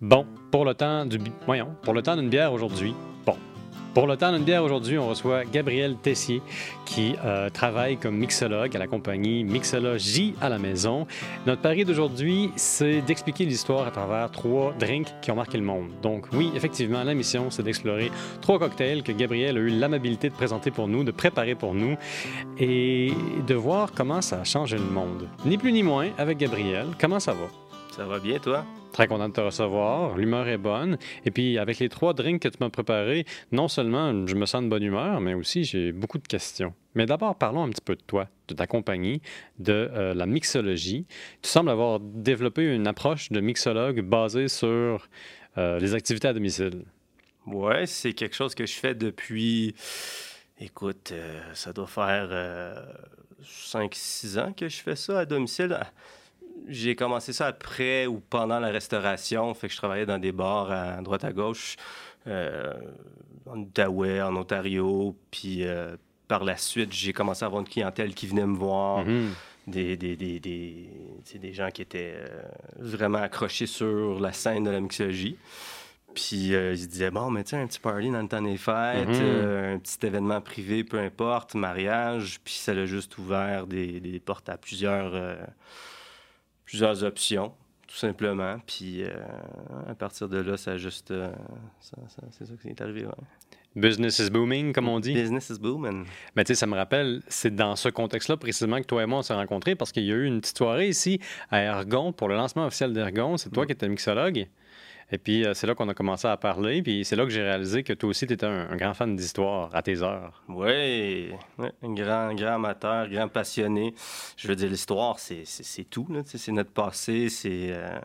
Bon, pour le temps du voyons, pour le temps d'une bière aujourd'hui. Bon. Pour le temps d'une bière aujourd'hui, on reçoit Gabriel Tessier qui euh, travaille comme mixologue à la compagnie Mixologie à la maison. Notre pari d'aujourd'hui, c'est d'expliquer l'histoire à travers trois drinks qui ont marqué le monde. Donc oui, effectivement, la mission, c'est d'explorer trois cocktails que Gabriel a eu l'amabilité de présenter pour nous, de préparer pour nous et de voir comment ça a changé le monde. Ni plus ni moins avec Gabriel. Comment ça va? Ça va bien, toi? Très content de te recevoir. L'humeur est bonne. Et puis, avec les trois drinks que tu m'as préparés, non seulement je me sens de bonne humeur, mais aussi j'ai beaucoup de questions. Mais d'abord, parlons un petit peu de toi, de ta compagnie, de euh, la mixologie. Tu sembles avoir développé une approche de mixologue basée sur euh, les activités à domicile. Ouais, c'est quelque chose que je fais depuis. Écoute, euh, ça doit faire 5-6 ans que je fais ça à domicile j'ai commencé ça après ou pendant la restauration. Fait que je travaillais dans des bars à droite à gauche, euh, en Outaouais, en Ontario. Puis euh, par la suite, j'ai commencé à avoir une clientèle qui venait me voir. Mm-hmm. Des, des, des, des, gens qui étaient euh, vraiment accrochés sur la scène de la mixologie. Puis ils se disaient, bon, mais tiens, un petit party dans le temps des fêtes, mm-hmm. un petit événement privé, peu importe, mariage. Puis ça a juste ouvert des, portes à plusieurs plusieurs options, tout simplement. Puis euh, à partir de là, ça juste. Euh, c'est ça qui est arrivé. Business is booming, comme on dit. Business is booming. Mais tu sais, ça me rappelle, c'est dans ce contexte-là précisément que toi et moi on s'est rencontrés parce qu'il y a eu une petite soirée ici à Ergon pour le lancement officiel d'Ergon. C'est toi mm. qui étais mixologue. Et puis, euh, c'est là qu'on a commencé à parler. Puis, c'est là que j'ai réalisé que toi aussi, tu étais un, grand fan d'histoire à tes heures. Oui, un grand, grand amateur, grand passionné. Je veux dire, l'histoire, c'est tout. C'est notre passé. C'est euh,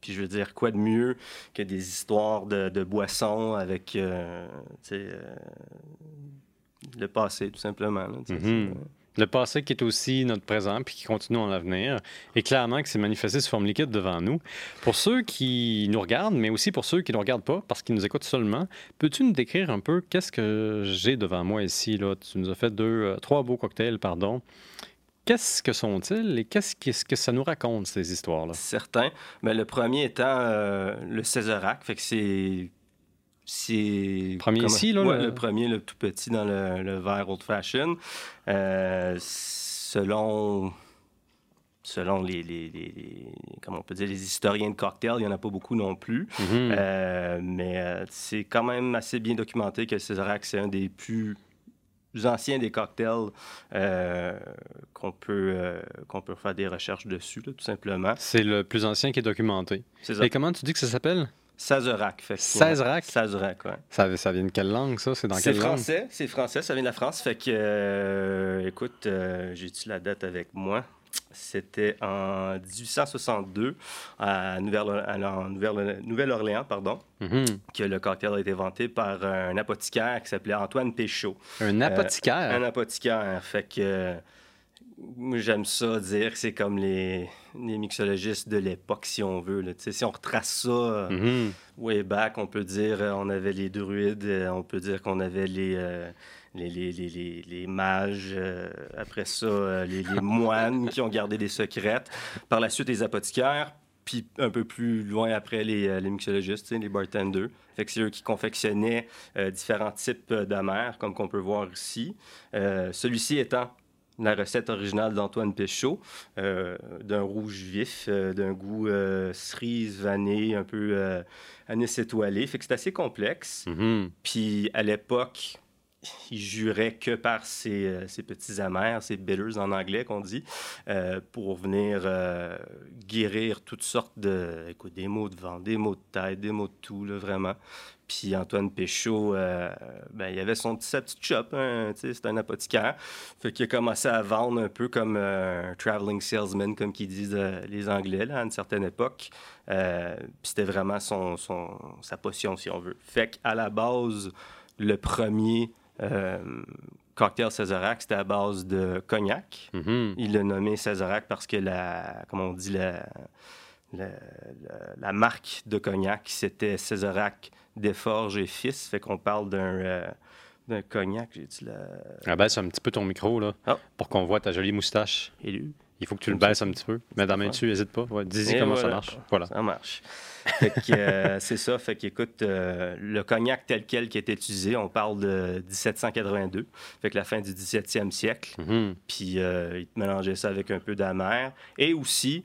Puis, je veux dire, quoi de mieux que des histoires de, boissons avec euh, le passé, tout simplement. Le passé qui est aussi notre présent puis qui continue en l'avenir et clairement que c'est manifesté sous forme liquide devant nous. Pour ceux qui nous regardent, mais aussi pour ceux qui ne nous regardent pas parce qu'ils nous écoutent seulement, peux-tu nous décrire un peu qu'est-ce que j'ai devant moi ici? Là? Tu nous as fait deux, euh, trois beaux cocktails, pardon. Qu'est-ce que sont-ils et qu'est-ce que ça nous raconte, ces histoires-là? Certains. Mais le premier étant euh, le Césarac, fait que c'est c'est. Premier ici, là? le... premier, le tout petit dans le, verre old fashion. Euh, selon. Selon les, les, comment on peut dire, les historiens de cocktails, il n'y en a pas beaucoup non plus. Mm-hmm. Euh, mais euh, c'est quand même assez bien documenté que Césarac, c'est un des plus anciens des cocktails qu'on peut, qu'on peut faire des recherches dessus, tout simplement. C'est le plus ancien qui est documenté. Et comment tu dis que ça s'appelle? Sazerac. Sazerac? Sazerac, oui. Ça, ça vient de quelle langue, ça? C'est dans quelle langue? C'est français, c'est français, ça vient de la France. Fait que, euh, écoute, euh, j'ai-tu la date avec moi? C'était en 1862 à Nouvelle-Orléans, pardon, mm-hmm. que le cocktail a été inventé par un apothicaire qui s'appelait Antoine Péchaud. Un apothicaire? Euh, un apothicaire. Fait que j'aime ça dire que c'est comme les, les, mixologistes de l'époque, si on veut. Là. Si on retrace ça mm-hmm. way back, on peut dire euh, on avait les druides, euh, on peut dire qu'on avait les, euh, les, les, les, les, mages, après ça, les, moines qui ont gardé des secrets. Par la suite, les apothicaires, puis un peu plus loin après, les, les mixologistes, les bartenders. Fait que c'est eux qui confectionnaient différents types d'amers, comme qu'on peut voir ici. Celui-ci étant la recette originale d'Antoine Péchaud, euh, d'un rouge vif, euh, d'un goût euh, cerise, vanille, un peu euh, anis étoilé. Fait que c'est assez complexe. Mm-hmm. Puis à l'époque, il jurait que par ces, petits amers, ces bitters en anglais qu'on dit, pour venir guérir toutes sortes de, écoute, des maux de vent, des maux de tête, des maux de tout, là, vraiment. Puis Antoine Péchaud, euh, ben, il avait son petit, sa petite shop, hein, c'est un apothicaire. Fait qu'il a commencé à vendre un peu comme euh, un traveling salesman, comme qu'ils disent euh, les Anglais, là, à une certaine époque. puis c'était vraiment son, son, sa potion, si on veut. Fait qu'à la base, le premier cocktail Césarac, c'était à base de cognac. Mm-hmm. Il l'a nommé Césarac parce que la, comme on dit, la, la, la marque de cognac, c'était Césarac Desforges et Fils. Fait qu'on parle d'un cognac. J'ai dit la... Ah ben, c'est un petit peu ton micro, là, ah. pour qu'on voit ta jolie moustache. Élu. Il faut que tu le baisses un petit peu. Mais dans main dessus, n'hésite pas. Dis-y comment ça marche. Voilà. Ça marche. Euh, c'est ça. Fait qu'écoute, euh, le cognac tel quel qui est utilisé, on parle de 1782. Fait que la fin du 17e siècle. Mm-hmm. Puis euh, il mélangeait ça avec un peu d'amer. Et aussi,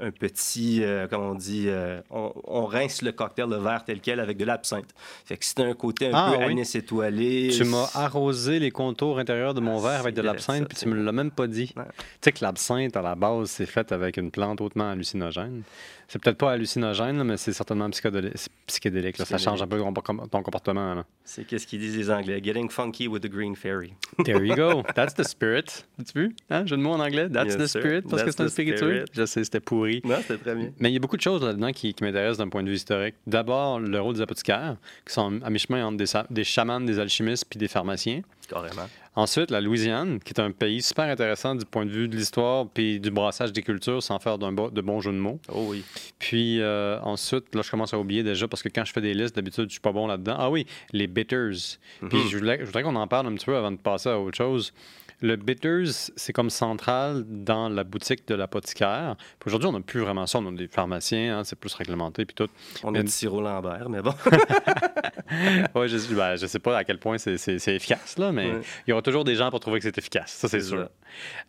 un petit, euh, comment on dit, euh, on, rince le cocktail, de verre tel quel avec de l'absinthe. Fait que c'était un côté un ah, peu oui. étoilé. Tu m'as arrosé les contours intérieurs de mon verre avec de l'absinthe, puis tu me l'as même pas dit. Tu sais que l'absinthe, à la base, c'est fait avec une plante hautement hallucinogène. C'est peut-être pas hallucinogène, mais c'est certainement psychédélique. Ça change un peu ton comportement. C'est qu'est-ce qu'ils disent les Anglais? Getting funky with the green fairy. There you go. That's the spirit. As-tu vu? Hein? Jeu de mots en anglais. That's the spirit, parce que c'est un spirituel. Je sais, c'était pourri. Non, c'était très bien. Mais il y a beaucoup de choses là-dedans qui, m'intéressent d'un point de vue historique. D'abord, le rôle des apothicaires, qui sont à mi-chemin entre des, des chamans, des alchimistes puis des pharmaciens. Carrément. Ensuite, la Louisiane, qui est un pays super intéressant du point de vue de l'histoire puis du brassage des cultures sans faire de bons jeux de mots. Oh oui. Puis euh, ensuite, là, je commence à oublier déjà parce que quand je fais des listes, d'habitude, je suis pas bon là-dedans. Ah oui, les bitters. Puis mhm. je voudrais qu'on en parle un petit peu avant de passer à autre chose. Le bitters, c'est comme central dans la boutique de l'apothicaire. Aujourd'hui, on n'a plus vraiment ça. On a des pharmaciens, hein, c'est plus réglementé puis tout. On a du sirop Lambert, mais bon. oui, je, ben, je sais pas à quel point c'est efficace, là, mais il y aura toujours des gens pour trouver que c'est efficace. Ça, c'est sûr.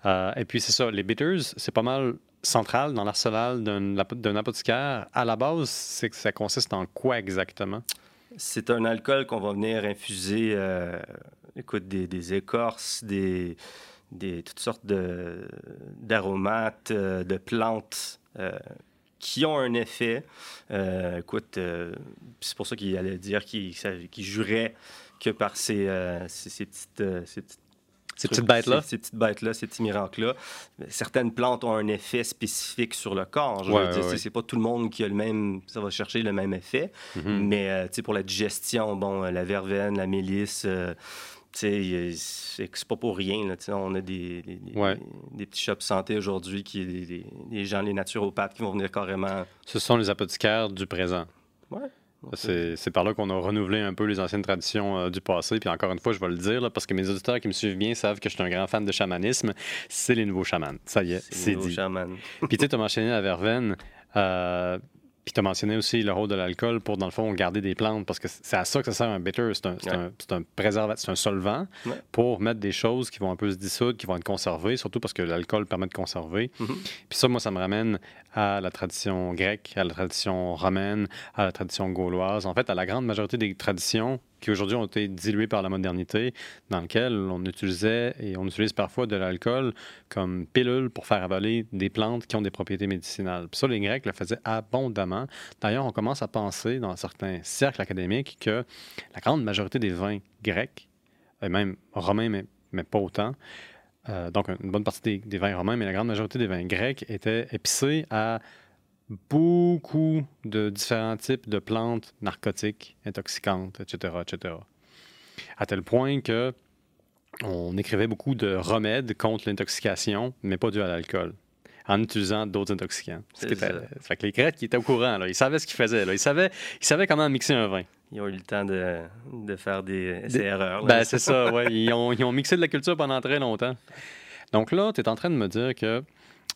Euh, et puis, c'est ça. Les bitters, c'est pas mal central dans l'arsenal d'un apothicaire. À la base, c'est que ça consiste en quoi exactement? C'est un alcool qu'on va venir infuser euh, écoute, des, écorces, des, des, toutes sortes d'aromates, euh, de, plantes euh, qui ont un effet. Euh, écoute, c'est pour ça qu'il allait dire qu'il jurait que par ces, ces, petites, ces petites bêtes-là. Ces, petites bêtes-là, ces petits miracles-là. Certaines plantes ont un effet spécifique sur le corps. Je c'est pas tout le monde qui a le même, ça va chercher le même effet. Mm-hmm. Mais pour la digestion, bon, la verveine, la mélisse, c'est pas pour rien. Là, on a des, des, petits shops santé aujourd'hui, qui des, des, gens, les naturopathes qui vont venir carrément. Ce sont les apothicaires du présent. Ouais. C'est par là qu'on a renouvelé un peu les anciennes traditions euh, du passé. Puis encore une fois, je vais le dire, là, parce que mes auditeurs qui me suivent bien savent que je suis un grand fan de chamanisme. C'est les nouveaux chamans. Ça y est, c'est dit. Puis tu sais, tu as mentionné la verveine. Euh, puis tu as mentionné aussi le rôle de l'alcool pour, dans le fond, garder des plantes, parce que c'est à ça que ça sert un bitter. C'est un, un, préservatif, c'est un solvant pour mettre des choses qui vont un peu se dissoudre, qui vont être conservées, surtout parce que l'alcool permet de conserver. Mm-hmm. Puis ça, moi, ça me ramène à la tradition grecque, à la tradition romaine, à la tradition gauloise. En fait, à la grande majorité des traditions qui aujourd'hui ont été dilués par la modernité, dans lequel on utilisait et on utilise parfois de l'alcool comme pilule pour faire avaler des plantes qui ont des propriétés médicinales. Puis ça, les Grecs le faisaient abondamment. D'ailleurs, on commence à penser dans certains cercles académiques que la grande majorité des vins grecs, et même romains, mais, pas autant, euh, donc une bonne partie des, vins romains, mais la grande majorité des vins grecs étaient épicés à beaucoup de différents types de plantes narcotiques, intoxicantes, etc., etc. À tel point que on écrivait beaucoup de remèdes contre l'intoxication, mais pas dû à l'alcool, en utilisant d'autres intoxicants. Fait que les Grecs qui étaient au courant, là, ils savaient ce qu'ils faisaient. Là. Ils, savaient, ils savaient comment mixer un vin. Ils ont eu le temps de, de faire des, erreurs. Ben, c'est ça, ouais. Ils ont, ils ont, mixé de la culture pendant très longtemps. Donc là, tu es en train de me dire que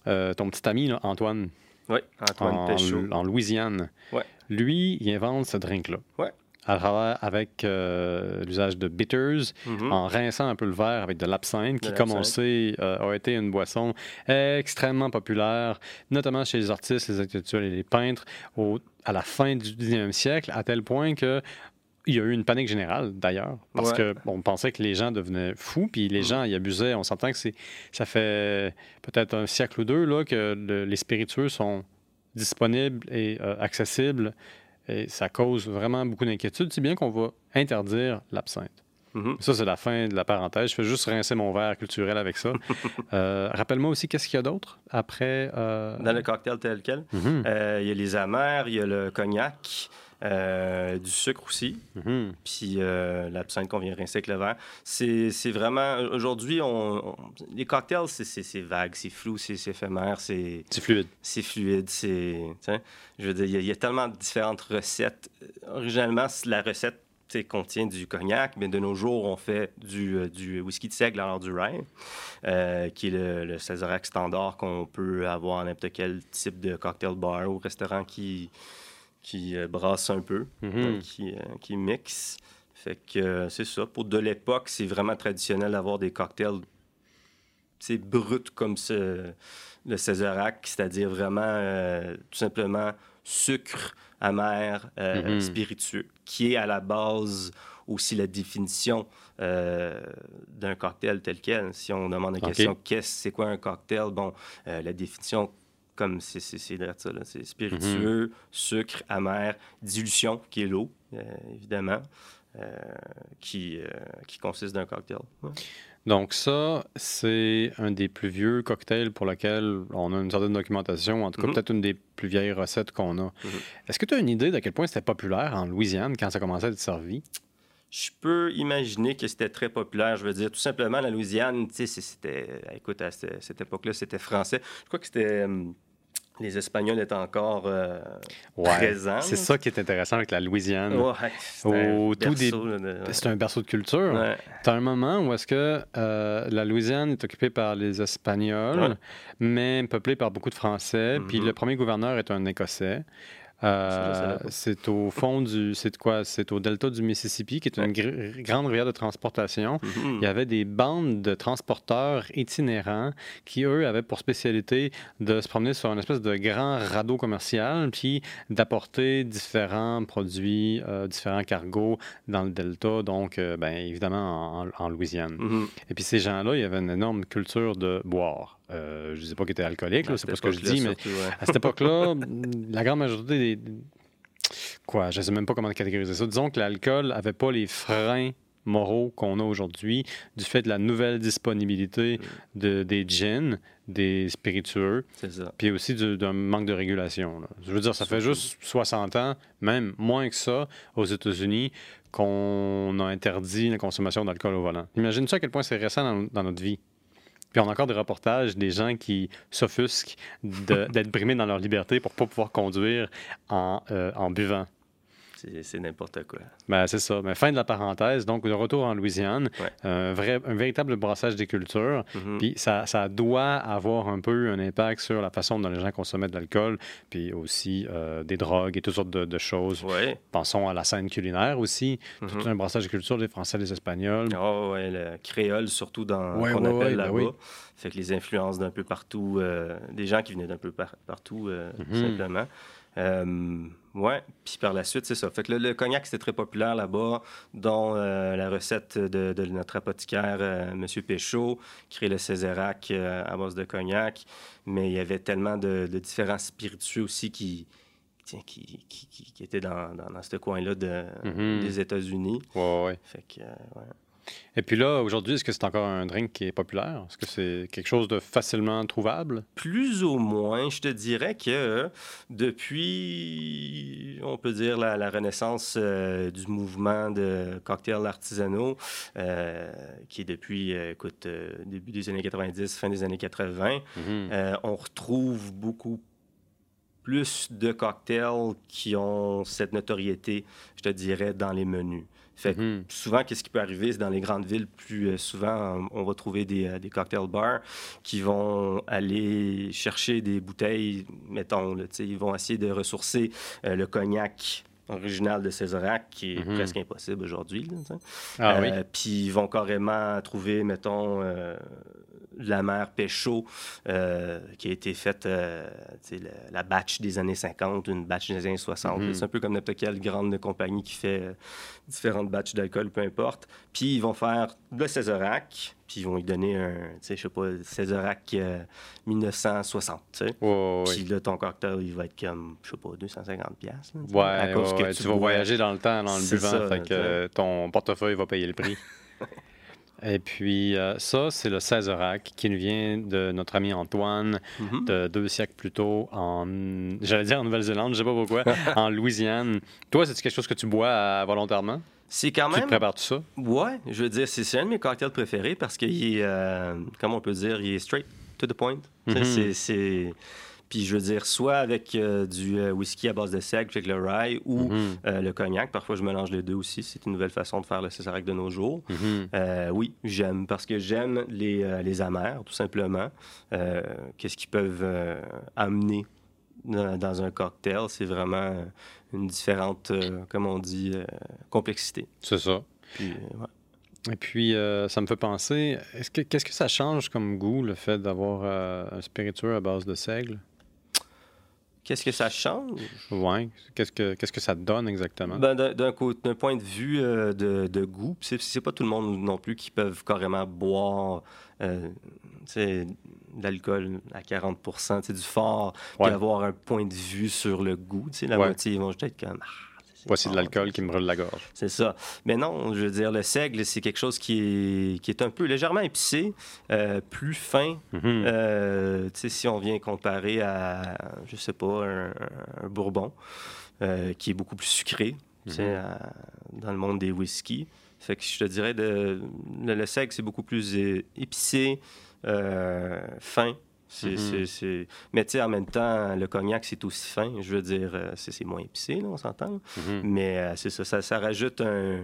euh, ton petit ami, Antoine, oui, Antoine en, En Louisiane. Lui, il invente ce drink-là. Ouais. À travers avec euh, l'usage de bitters, mm-hmm. en rinçant un peu le verre avec de l'absinthe, qui, comme on le sait, euh, a été une boisson extrêmement populaire, notamment chez les artistes, les intellectuels et les peintres, au, à la fin du 19e siècle, à tel point que il y a eu une panique générale, d'ailleurs, parce que qu'on pensait que les gens devenaient fous, puis les mm. gens y abusaient. On s'entend que c'est, ça fait peut-être un siècle ou deux là, que les spiritueux sont disponibles et euh, accessibles, et ça cause vraiment beaucoup d'inquiétude, si bien qu'on va interdire l'absinthe. Mm-hmm. Ça, c'est la fin de la parenthèse. Je fais juste rincer mon verre culturel avec ça. Euh, rappelle-moi aussi, qu'est-ce qu'il y a d'autre après... Euh, Dans le cocktail tel quel, mm-hmm. il y a les amers, il y a le cognac, euh, du sucre aussi, mm-hmm. puis euh, l'absinthe qu'on vient rincer avec le verre. C'est vraiment... Aujourd'hui, on, les cocktails, c'est vague, c'est flou, c'est éphémère, c'est... C'est fluide. C'est fluide, c'est... Je veux dire, il y, a tellement de différentes recettes. Originalement, la recette contient du cognac, mais de nos jours, on fait du, euh, du whisky de seigle, alors du rye, euh, qui est le, le standard qu'on peut avoir à n'importe quel type de cocktail bar ou restaurant qui, qui euh, brasse un peu, mm-hmm. qui, qui mixe. Fait que c'est ça. Pour de l'époque, c'est vraiment traditionnel d'avoir des cocktails c'est brut comme ce, le Césarac, c'est-à-dire vraiment tout simplement sucre amer, mm-hmm. spiritueux qui est à la base aussi la définition euh, d'un cocktail tel quel. Si on demande la question qu'est-ce c'est quoi un cocktail, bon, euh, la définition comme c'est ça, c'est spiritueux, mhm. sucre, amer, dilution, qui est l'eau, euh, évidemment, qui, qui consiste d'un cocktail. Donc ça, c'est un des plus vieux cocktails pour lequel on a une certaine documentation, en tout cas mhm. peut-être une des plus vieilles recettes qu'on a. Mhm. Est-ce que tu as une idée de quel point c'était populaire en Louisiane quand ça commençait à être servi? Je peux imaginer que c'était très populaire. Je veux dire, tout simplement, la Louisiane, tu sais, c'était... Écoute, à cette époque-là, c'était français. Je crois que c'était... Les Espagnols étaient encore euh, présents. C'est ça qui est intéressant avec la Louisiane. c'est un, berceau, un berceau de culture. Ouais. Tu as un moment où est-ce que euh, la Louisiane est occupée par les Espagnols, mais peuplée par beaucoup de Français. Puis mm-hmm. le premier gouverneur est un Écossais. Euh, c'est au fond du. C'est quoi? C'est au delta du Mississippi, qui est une grande rivière de transportation. Mm-hmm. Il y avait des bandes de transporteurs itinérants qui, eux, avaient pour spécialité de se promener sur une espèce de grand radeau commercial, puis d'apporter différents produits, euh, différents cargos dans le delta, donc, euh, bien évidemment, en, Louisiane. Mm-hmm. Et puis ces gens-là, il y avait une énorme culture de boire. Euh, je ne sais pas qu'il était alcoolique, c'est pas ce que je dis, mais à cette époque-là, la grande majorité des. Quoi, je ne sais même pas comment catégoriser ça. Disons que l'alcool n'avait pas les freins moraux qu'on a aujourd'hui du fait de la nouvelle disponibilité mm. de, des gins, des spiritueux, puis aussi d'un manque de régulation. Je veux dire, ça fait juste 60 ans, même moins que ça, aux États-Unis, qu'on a interdit la consommation d'alcool au volant. Imagine ça à quel point c'est récent dans notre vie? Puis on a encore des reportages des gens qui s'offusquent d'être brimés dans leur liberté pour ne pas pouvoir conduire en, euh, buvant c'est n'importe quoi. Ben, c'est ça. Mais fin de la parenthèse. Donc, de retour en Louisiane, un, vrai, un véritable brassage des cultures. Mm-hmm. Puis ça, ça, doit avoir un peu un impact sur la façon dont les gens consommaient de l'alcool, puis aussi euh, des drogues et toutes sortes de, choses. Pensons à la scène culinaire aussi. Tout mm-hmm. un brassage de culture des Français, des Espagnols. Oh, oui, le créole, surtout dans ce qu'on appelle ben là-bas. fait que les influences d'un peu partout, euh, des gens qui venaient d'un peu partout, euh, mm-hmm. simplement. Euh, ouais, puis par la suite, c'est ça. Fait que le, cognac, c'était très populaire là-bas, dont euh, la recette de, notre apothicaire, euh, M. Péchaud, qui crée le Césairac à base de cognac. Mais il y avait tellement de, différents spiritueux aussi qui, qui, qui, qui, étaient dans, dans, ce coin-là de, mm-hmm. des États-Unis. Ouais, ouais. Fait que, ouais. Et puis là, aujourd'hui, est-ce que c'est encore un drink qui est populaire? Est-ce que c'est quelque chose de facilement trouvable? Plus ou moins. Je te dirais que depuis, on peut dire, la, renaissance euh, du mouvement de cocktails artisanaux, euh, qui est depuis, euh, écoute, début des années 90, fin des années 80, mm-hmm. on retrouve beaucoup plus de cocktails qui ont cette notoriété, je te dirais, dans les menus. Fait mhm. souvent, qu'est-ce qui peut arriver, c'est dans les grandes villes, plus euh, souvent, on va trouver des, euh, des, cocktail bars qui vont aller chercher des bouteilles, mettons, ils vont essayer de ressourcer euh, le cognac original de Césarac, qui est mhm. presque impossible aujourd'hui. Ah, oui. Puis ils vont carrément trouver, mettons, la mer Péchaud, euh, qui a été faite, euh, la, batch des années 50, une batch des années 60. Mm-hmm. C'est un peu comme n'importe quelle grande compagnie qui fait euh, différentes batches d'alcool, peu importe. Puis ils vont faire le Césarac, puis ils vont lui donner un, tu sais, je sais pas, Césarac 1960, tu sais. Puis là, ton cocktail, il va être comme, je sais pas, 250 pièces. Ouais, tu, vas voyager dans le temps, dans le buvant, fait que ton portefeuille va payer le prix. Et puis, euh, ça, c'est le Césarac qui nous vient de notre ami Antoine mhm. de deux siècles plus tôt en, j'allais dire en Nouvelle-Zélande, je sais pas pourquoi, en Louisiane. Toi, c'est quelque chose que tu bois euh, volontairement? C'est quand même. Tu prépares tout ça? Ouais, je veux dire, c'est un de mes cocktails préférés parce qu'il est, euh, comment on peut dire, il est straight to the point. Mhm. C'est Puis je veux dire, soit avec euh, du euh, whisky à base de seigle, avec le rye, ou Mhm. euh, le cognac. Parfois, je mélange les deux aussi. C'est une nouvelle façon de faire le Césarac de nos jours. Mhm. Oui, j'aime parce que j'aime les, les amers, tout simplement. Qu'est-ce qu'ils peuvent amener dans, un cocktail? C'est vraiment une différente, comme on dit, complexité. C'est ça. Puis, ouais. Et puis, euh, ça me fait penser, est-ce que, qu'est-ce que ça change comme goût, le fait d'avoir euh, un spiritueux à base de seigle? Qu'est-ce que ça change? Ouais. Qu'est-ce que, qu'est-ce que ça donne exactement? Ben, d'un, d'un d'un point de vue euh, de, de goût, c'est, c'est pas tout le monde non plus qui peuvent carrément boire euh, de l'alcool à 40 tu sais, du fort, puis Ouais. avoir un point de vue sur le goût. La Ouais. moitié, ils vont juste être comme... C'est Voici de l'alcool qui me brûle la gorge. C'est ça. Mais non, je veux dire, le seigle, c'est quelque chose qui est, qui est un peu légèrement épicé, euh, plus fin. Mhm. Euh, tu sais, si on vient comparer à, je sais pas, un, un bourbon, euh, qui est beaucoup plus sucré, Mhm. à- dans le monde des whiskies. Fait que je te dirais, de, le, le seigle, c'est beaucoup plus épicé, fin. Mhm. c'est- c'est- Mais tu sais, en même temps, le cognac, c'est aussi fin. Je veux dire, euh, c'est, moins épicé, là, on s'entend. Mhm. Mais euh, c'est ça, ça, ça rajoute un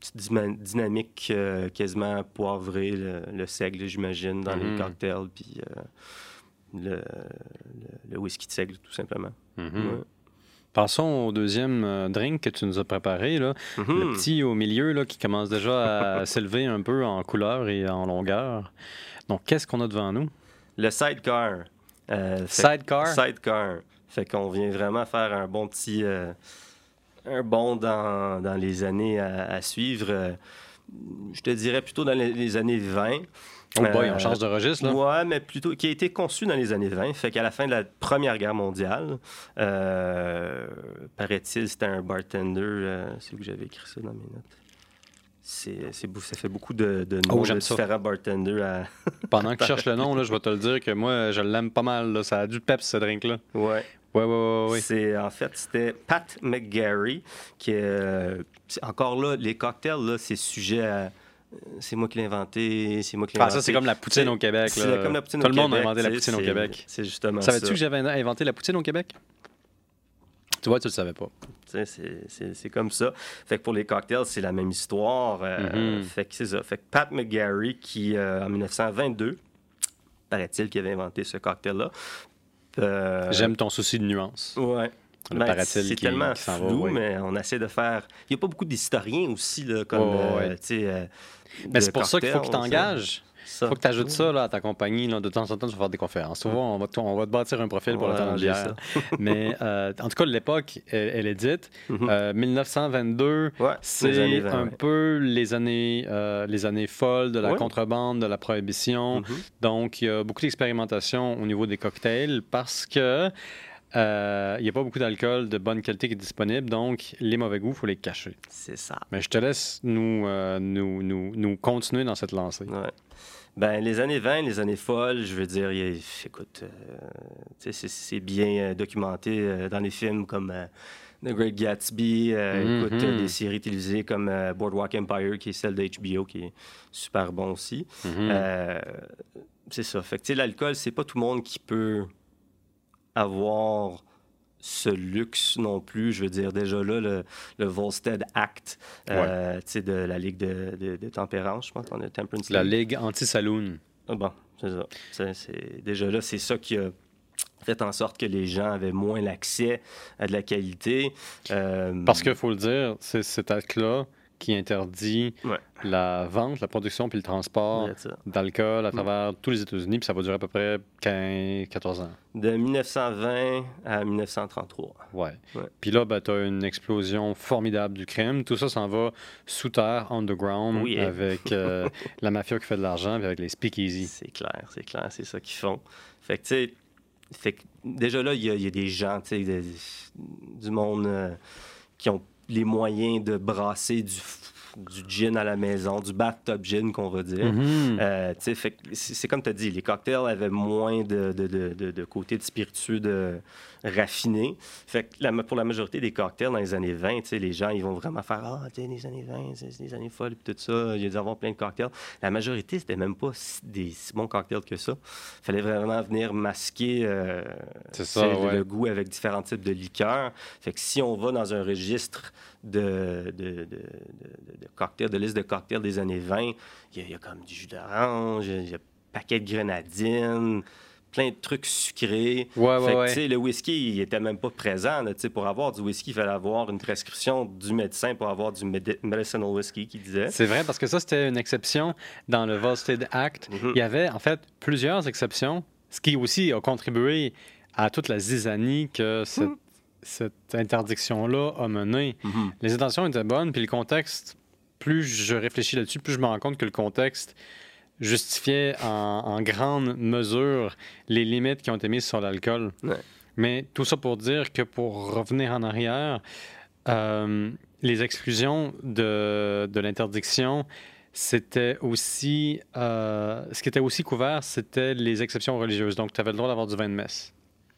petite dynamique euh, quasiment poivrée, le, le seigle, j'imagine, dans les cocktails, puis euh, le, le- le whisky de seigle, tout simplement. Ouais. Passons au deuxième drink que tu nous as préparé, là. le petit au milieu là, qui commence déjà à s'élever un peu en couleur et en longueur. Donc, qu'est-ce qu'on a devant nous? Le sidecar. Euh, fait- Sidecar? Sidecar. Fait qu'on vient vraiment faire un bon petit. euh, un bond dans, dans les années à, à suivre. Euh, je te dirais plutôt dans les, les années 20. Oh boy, on change de registre, là. Ouais, mais plutôt qui a été conçu dans les années 20. Fait qu'à la fin de la Première Guerre mondiale, paraît-il, c'était un bartender. c'est où que j'avais écrit ça dans mes notes. C'est, ça fait beaucoup de, de Oh, noms différents bartenders. À... Pendant que tu cherches le nom, là, je vais te le dire que moi, je l'aime pas mal. là. Ça a du peps, ce drink-là. Ouais. Ouais, ouais, ouais, ouais. C'est, en fait, c'était Pat McGarry qui est. euh, c'est- encore là, les cocktails, là, c'est sujet à. C'est moi qui l'ai inventé, c'est moi qui l'ai Ah, inventé. ça, c'est comme la poutine au Québec. C'est là. comme la poutine Tout au le monde a inventé la poutine au Québec. C'est justement Savais-tu ça. que j'avais inventé la poutine au Québec? Tu vois, tu le savais pas. C'est comme ça. Fait que pour les cocktails, c'est la même histoire. euh, Mhm. Fait que c'est ça. Fait que Pat McGarry, qui euh, en 1922, paraît-il qu'il avait inventé ce cocktail-là. Euh, J'aime ton souci de nuance. Ouais. Ben, c'est tellement qui va, flou, mais on essaie de faire. Il n'y a pas beaucoup d'historiens aussi, là, comme. Ouais, euh, euh, Mais de c'est pour ça qu'il faut qu'il cocktails, t'engage. Ça. Il faut que tu ajoutes ça là, à ta compagnie. Là, de temps en temps, tu vas faire des conférences. Vois, on va, te, on va te bâtir un profil pour arranger bière. Mais euh, en tout cas, l'époque, elle, elle est dite. Mhm. Euh, 1922, Ouais, les c'est années 20, un ouais. peu les années, euh, les années folles de la contrebande, de la prohibition. Mhm. Donc, il y a beaucoup d'expérimentation au niveau des cocktails parce que euh, il n'y a pas beaucoup d'alcool de bonne qualité qui est disponible. Donc, les mauvais goûts, il faut les cacher. C'est ça. Mais je te laisse nous, euh, nous, nous, nous continuer dans cette lancée. Ouais. Ben, les années 20, les années folles, je veux dire, il y a- écoute, euh, c'est- bien euh, documenté euh, dans les films comme The Great Gatsby, euh, écoute, euh, des séries télévisées comme euh, Boardwalk Empire, qui est celle de HBO, qui est super bon aussi. Mhm. Euh, c'est ça. Fait que, tu sais, l'alcool, c'est pas tout le monde qui peut avoir ce luxe non plus. Je veux dire, déjà là, le, le Volstead Act, euh, de la Ligue de, de- de tempérance, je pense qu'on a Temperance La. Ligue anti-saloon. Ah bon, c'est ça. C'est- déjà là, c'est ça qui a fait en sorte que les gens avaient moins l'accès à de la qualité. Euh, Parce qu'il faut le dire, c'est cet acte-là qui interdit Ouais. la vente, la production puis le transport d'alcool Mm. à travers tous les États-Unis, puis ça va durer à peu près 15, 14 ans. De 1920 à 1933. Ouais. Puis là, ben, tu as une explosion formidable du crime. Tout ça s'en va sous terre, underground, Oui, hein. avec euh, la mafia qui fait de l'argent, puis avec les speakeasy. C'est clair, c'est clair, c'est ça qu'ils font. Fait que, tu sais, fait que déjà là, il y, a- il y a des gens, tu sais, de- du monde euh, qui ont les moyens de brasser du du gin à la maison, du bathtub gin qu'on va dire. Mhm. Euh, c'est comme tu as dit, les cocktails avaient moins de, de, de, de côté de spiritueux de, raffiné. Fait que pour la majorité des cocktails dans les années 20, les gens ils vont vraiment faire Ah, les années 20, c'est les années folles, puis tout ça, il y a plein de cocktails. La majorité, c'était même pas des si bons cocktails que ça. Il fallait vraiment venir masquer euh, le goût avec différents types de liqueurs. Fait que si on va dans un registre de, de, de, de cocktails, de liste de cocktails des années 20, il y, a comme du jus d'orange, il y a un paquet de grenadines plein de trucs sucrés. Ouais, ouais, Le whisky, il était même pas présent. Là, pour avoir du whisky, il fallait avoir une prescription du médecin pour avoir du medicinal whisky, qui disait. C'est vrai, parce que ça, c'était une exception dans le Volstead Act. Mm-hmm. Il y avait, en fait, plusieurs exceptions, ce qui aussi a contribué à toute la zizanie que cette, mm-hmm. cette interdiction-là a mené. Mm-hmm. Les intentions étaient bonnes, puis le contexte, plus je réfléchis là-dessus, plus je me rends compte que le contexte justifiait en, grande mesure les limites qui ont été mises sur l'alcool. Mais tout ça pour dire que pour revenir en arrière, euh, les exclusions de, de l'interdiction, c'était aussi. Euh, ce qui était aussi couvert, c'était les exceptions religieuses. Donc, tu avais le droit d'avoir du vin de messe.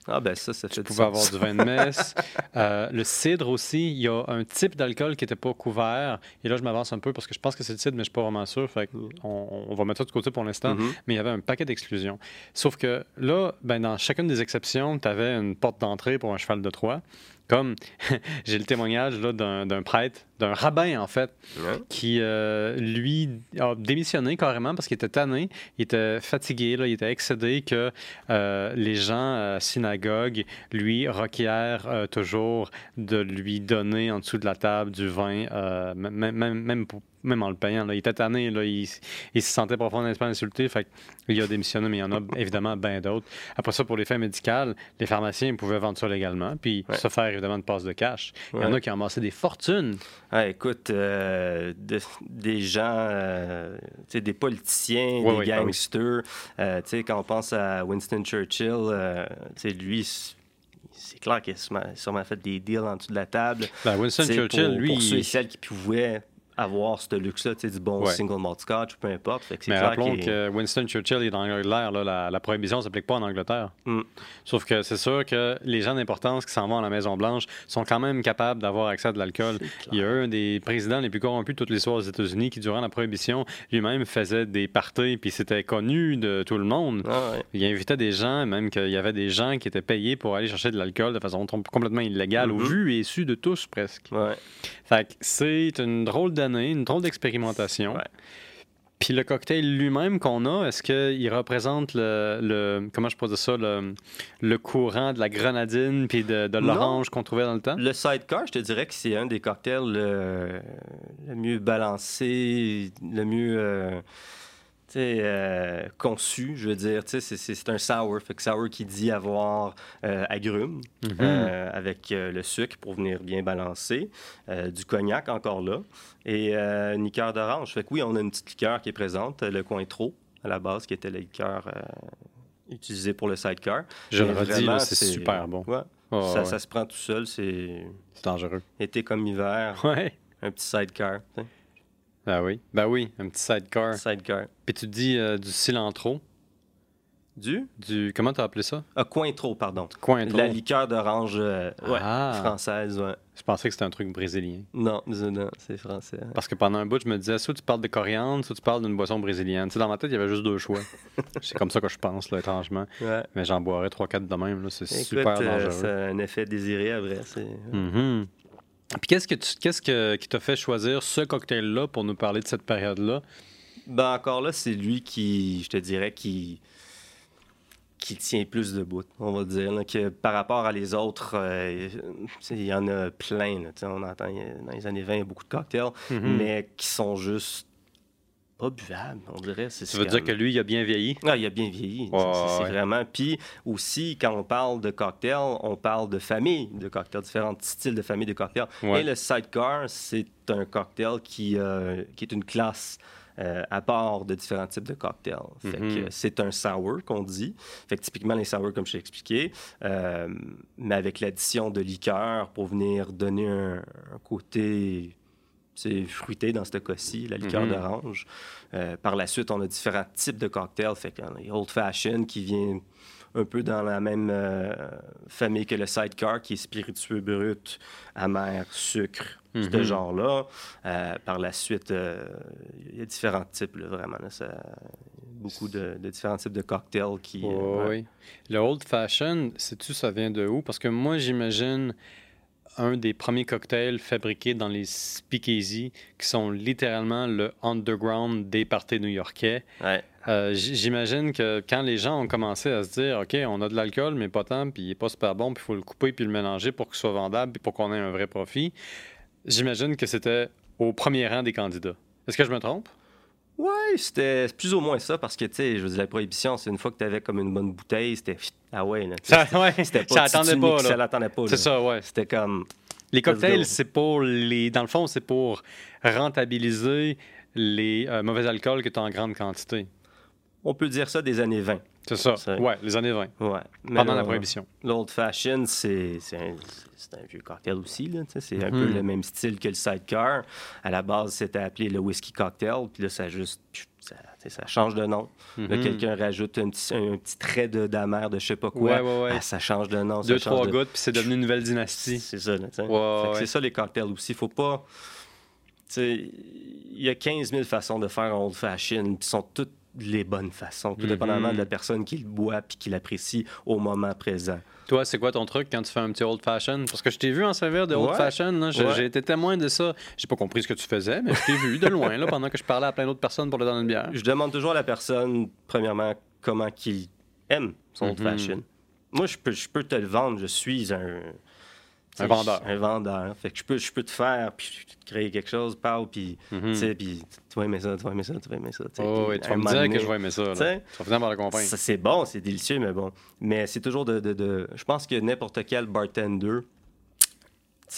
Ah ben ça, ça fait Tu pouvais avoir du vin de messe. Euh, le cidre aussi, il y a un type d'alcool qui n'était pas couvert. Et là, je m'avance un peu parce que je pense que c'est le cidre, mais je ne suis pas vraiment sûr. Fait mm. on, va mettre ça de côté pour l'instant. Mm-hmm. Mais il y avait un paquet d'exclusions. Sauf que là, ben, dans chacune des exceptions, tu avais une porte d'entrée pour un cheval de Troie. Comme j'ai le témoignage d'un prêtre, d'un rabbin en fait, qui euh, lui a démissionné carrément parce qu'il était tanné, il était fatigué, là, il était excédé que euh, les gens à synagogue lui requièrent euh, toujours de lui donner en dessous de la table du vin, même, même, même pour même en le payant. Là. Il était tanné, là, il, il, se sentait profondément insulté, fait il a démissionné, mais il y en a évidemment bien d'autres. Après ça, pour les fins médicales, les pharmaciens pouvaient vendre ça légalement, puis se faire évidemment une passe de cash. Il y en a qui ont amassé des fortunes. Écoute, euh, des gens, euh, des politiciens, des ah gangsters, euh, quand on pense à Winston Churchill, lui, c'est clair qu'il a sûrement, fait des deals en dessous de la table. Ben, Winston Churchill, lui. Pour ceux et celles qui pouvaient avoir ce luxe-là, du bon single malt scotch peu importe. Mais rappelons que Winston Churchill est dans l'Angleterre. La, la, prohibition ne s'applique pas en Angleterre. Mm. Sauf que c'est sûr que les gens d'importance qui s'en vont à la Maison-Blanche sont quand même capables d'avoir accès à de l'alcool. Il y a un des présidents les plus corrompus de toute l'histoire des États-Unis qui, durant la prohibition, lui-même faisait des parties, puis c'était connu de tout le monde. Ah il invitait des gens, même qu'il y avait des gens qui étaient payés pour aller chercher de l'alcool de façon complètement illégale, au mm-hmm. vu et su de tous presque. Fait que c'est une drôle une drôle d'expérimentation. Puis le cocktail lui-même qu'on a, est-ce qu'il représente le, comment je pose ça, le, courant de la grenadine puis de, l'orange qu'on trouvait dans le temps? Le sidecar, je te dirais que c'est un des cocktails le, mieux balancé, le mieux... Euh, euh, conçu, je veux dire. C'est un sour. Fait que sour qui dit avoir euh, agrumes mm-hmm. euh, avec le sucre pour venir bien balancer, du cognac encore là, et une liqueur d'orange. Fait que oui, on a une petite liqueur qui est présente, le Cointreau à la base, qui était la liqueur utilisée pour le sidecar. Je le redis, c'est super bon. ça, ça, se prend tout seul, c'est... dangereux. Été comme hiver, ouais. un petit sidecar. Ben oui. Ben oui, un petit sidecar. Sidecar. Puis tu dis euh, du cilantro. Du? Du. Comment t'as appelé ça? Ah, Cointreau, pardon. Cointreau. La liqueur d'orange euh, ah. française, ouais. Je pensais que c'était un truc brésilien. Non, non, c'est français. Parce que pendant un bout, je me disais, soit tu parles de coriandre, soit tu parles d'une boisson brésilienne. Tu sais, dans ma tête, il y avait juste deux choix. c'est comme ça que je pense, là, étrangement. Ouais. Mais j'en boirais 3-4 de même, là. C'est super euh, dangereux. c'est un effet désiré, à vrai. Mm puis qu'est-ce que qu'est-ce que, qui t'a fait choisir ce cocktail-là pour nous parler de cette période-là? Ben encore là, c'est lui qui, je te dirais, qui qui tient plus de bout, on va dire. que par rapport à les autres, euh, il y en a plein. on entend dans les années 20, il y a beaucoup de cocktails, mm-hmm. mais qui sont juste pas buvable, on dirait. Ça veut dire que lui, il a bien vieilli? Ah, il a bien vieilli. c'est vraiment. Puis aussi, quand on parle de cocktail, on parle de famille de cocktails, différents styles de famille de cocktails. Et le sidecar, c'est un cocktail qui, euh, qui est une classe. Euh, à part de différents types de cocktails. Mm-hmm. c'est un sour qu'on dit. Fait que typiquement les sours, comme je t'ai expliqué, euh, mais avec l'addition de liqueur pour venir donner un côté c'est fruité dans ce cas-ci, la liqueur mm-hmm. d'orange. par la suite, on a différents types de cocktails. Fait qu'on a Old Fashioned qui vient un peu dans la même euh, famille que le sidecar, qui est spiritueux brut, amer, sucre, ce mhm. genre-là. Euh, par la suite, euh, il y a différents types, vraiment. beaucoup de, différents types de cocktails qui. Oui. Le Old Fashion, sais-tu, ça vient de où? Parce que moi, j'imagine un des premiers cocktails fabriqués dans les speakeasy qui sont littéralement le underground des parties new-yorkais. Euh, j'imagine que quand les gens ont commencé à se dire, OK, on a de l'alcool, mais pas tant, puis il n'est pas super bon, puis il faut le couper, puis le mélanger pour qu'il soit vendable, puis pour qu'on ait un vrai profit, j'imagine que c'était au premier rang des candidats. Est-ce que je me trompe? Ouais, c'était plus ou moins ça parce que, tu sais, je veux dire, la prohibition, c'est une fois que tu avais comme une bonne bouteille, c'était. Ah ouais, là. Ça, ouais, c'était pas. Ça l'attendait pas. C'est ça, ouais. C'était comme. Les cocktails, c'est pour les. Dans le fond, c'est pour rentabiliser les euh, mauvais alcools que tu as en grande quantité. On peut dire ça des années 20. C'est ça. Ouais, les années 20. Ouais. Pendant la prohibition. L'old fashion, c'est un, un, vieux cocktail aussi. C'est un peu mhm. le même style que le sidecar. À la base, c'était appelé le whisky cocktail. Puis là, ça juste. Ça, ça change de nom. Là, mhm. quelqu'un rajoute un petit, un petit trait d'amer de, je sais pas quoi. Ouais, ouais, ouais. Ah, ça change de nom. Deux, trois gouttes, puis c'est devenu une nouvelle dynastie. C'est ça. c'est ça les cocktails aussi. Faut pas. Il y a 15 000 façons de faire un old fashion, puis sont toutes les bonnes façons, tout dépendamment de la personne qui le boit puis qui l'apprécie au moment présent. Toi, c'est quoi ton truc quand tu fais un petit old fashion? Parce que je t'ai vu en servir de old fashion. J'ai été témoin de ça. J'ai pas compris ce que tu faisais, mais je t'ai vu de loin là, pendant que je parlais à plein d'autres personnes pour le donner une bière. Je demande toujours à la personne, premièrement, comment qu'il aime son old mhm. fashion. Moi, je peux, je peux te le vendre. Je suis un un vendeur. Un vendeur. Fait que je peux, je peux te faire, puis créer quelque chose, parle, puis mhm. puis tu vas aimer ça, tu vas aimer ça, tu vas aimer ça. Oh, oui, tu vas me dire que je vais aimer ça. Là. Tu vas finir par le comprendre. C'est bon, c'est délicieux, mais bon. Mais c'est toujours de, de, de, Je pense que n'importe quel bartender,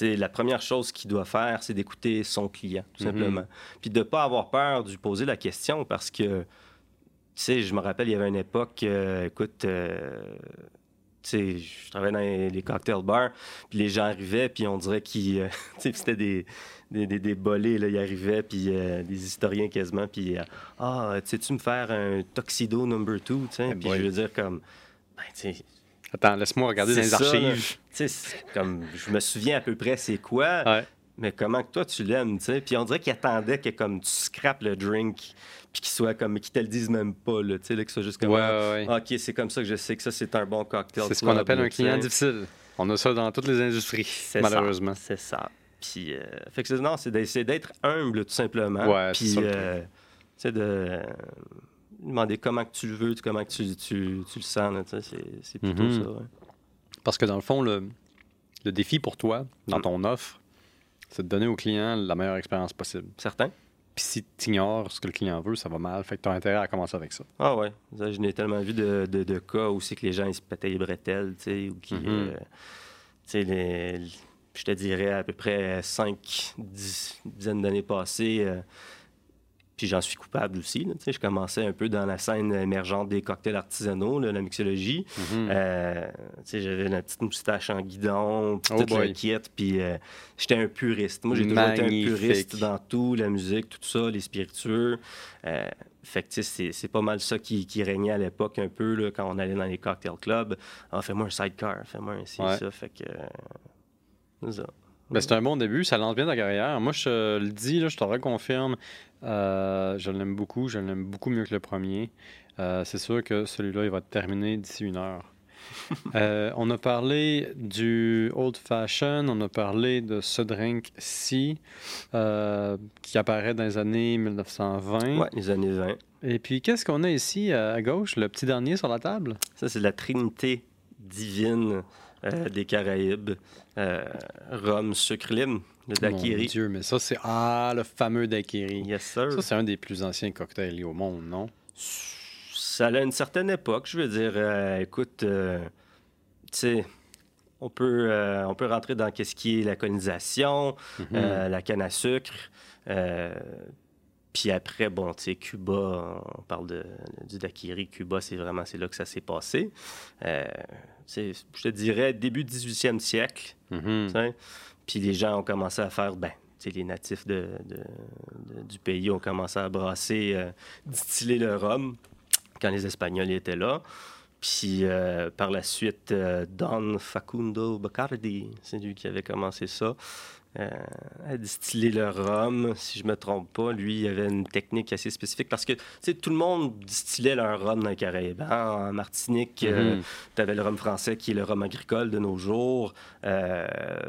la première chose qu'il doit faire, c'est d'écouter son client, tout mhm. simplement. Puis de ne pas avoir peur de lui poser la question parce que, tu sais, je me rappelle, il y avait une époque, euh, écoute, euh, je travaillais dans les, cocktail bars, puis les gens arrivaient, puis on dirait qu'ils. Euh, c'était des, des, des, bolés, là, ils arrivaient, puis euh, des historiens quasiment, puis euh, Ah, sais-tu me faire un Tuxedo number two, tu sais, eh puis je veux dire, comme. Ben, tu Attends, laisse-moi regarder dans les archives. Tu sais, comme, je me souviens à peu près c'est quoi, mais comment que toi tu l'aimes, tu sais? Puis on dirait qu'ils attendaient que comme tu scrapes le drink puis qu'ils soient comme qu'ils te le disent même pas là, tu sais là, que ce soit juste comme ouais, ah, ok c'est comme ça que je sais que ça c'est un bon cocktail c'est ce qu'on appelle un client difficile. On a ça dans toutes les industries malheureusement. c'est ça. Puis euh, fait que non c'est d'essayer d'être humble tout simplement. Ouais, puis euh, tu de demander comment que tu le veux comment que tu, tu, tu le sens c'est plutôt mm-hmm. ça parce que dans le fond le, le défi pour toi dans mm. ton offre c'est de donner au client la meilleure expérience possible certain puis si tu ignores ce que le client veut, ça va mal. Fait que tu as intérêt à commencer avec ça. Ah ouais. je n'ai tellement vu de, de, cas c'est que les gens ils se pétaient les bretelles, tu sais, ou qui. Mm-hmm. Euh, tu sais, je te dirais à peu près 5, 10 dizaines d'années passées. Euh, puis j'en suis coupable aussi. Là, je commençais un peu dans la scène émergente des cocktails artisanaux, la mixologie. Mm-hmm. Euh, j'avais la petite moustache en guidon, puis oh toute puis euh, j'étais un puriste. Moi, j'ai toujours été un puriste dans tout, la musique, tout ça, les spiritueux. Euh, fait que c'est pas mal ça qui, qui régnait à l'époque un peu là, quand on allait dans les cocktail clubs. Ah, fais-moi un sidecar, fais-moi un ci, ça. Fait que. ça. Ben, c'est un bon début, ça lance bien ta carrière. Moi, je le dis, là, je te reconfirme, euh, je l'aime beaucoup, je l'aime beaucoup mieux que le premier. Euh, c'est sûr que celui-là, il va terminer d'ici une heure. Euh, on a parlé du Old Fashion, on a parlé de ce drink-ci qui apparaît dans les années 1920. Oui, les années 20. Et puis, qu'est-ce qu'on a ici à gauche, le petit dernier sur la table? Ça, c'est la Trinité divine des Caraïbes, rhum, sucre, lime, le daiquiri. Mon Dieu, mais ça, c'est ah, le fameux daiquiri. Yes, sir. Ça, c'est un des plus anciens cocktails au monde, non? Ça a une certaine époque, je veux dire. Euh, écoute, tu sais, on peut, on peut rentrer dans qu'est-ce qui est la colonisation, mm-hmm. la canne à sucre. Puis après, bon, tu sais, Cuba, on parle de, du daiquiri. Cuba, c'est vraiment, c'est là que ça s'est passé. Euh, je te dirais début 18e siècle. Mm-hmm. Puis les gens ont commencé à faire, ben, les natifs de, du pays ont commencé à brasser, distiller le rhum quand les Espagnols étaient là. Puis par la suite, Don Facundo Bacardi, c'est lui qui avait commencé ça. Euh, à distiller le rhum, si je me trompe pas. Lui, il avait une technique assez spécifique parce que tout le monde distillait leur rhum dans les Caraïbes. Hein. En Martinique, euh, mhm. tu avais le rhum français qui est le rhum agricole de nos jours. Euh,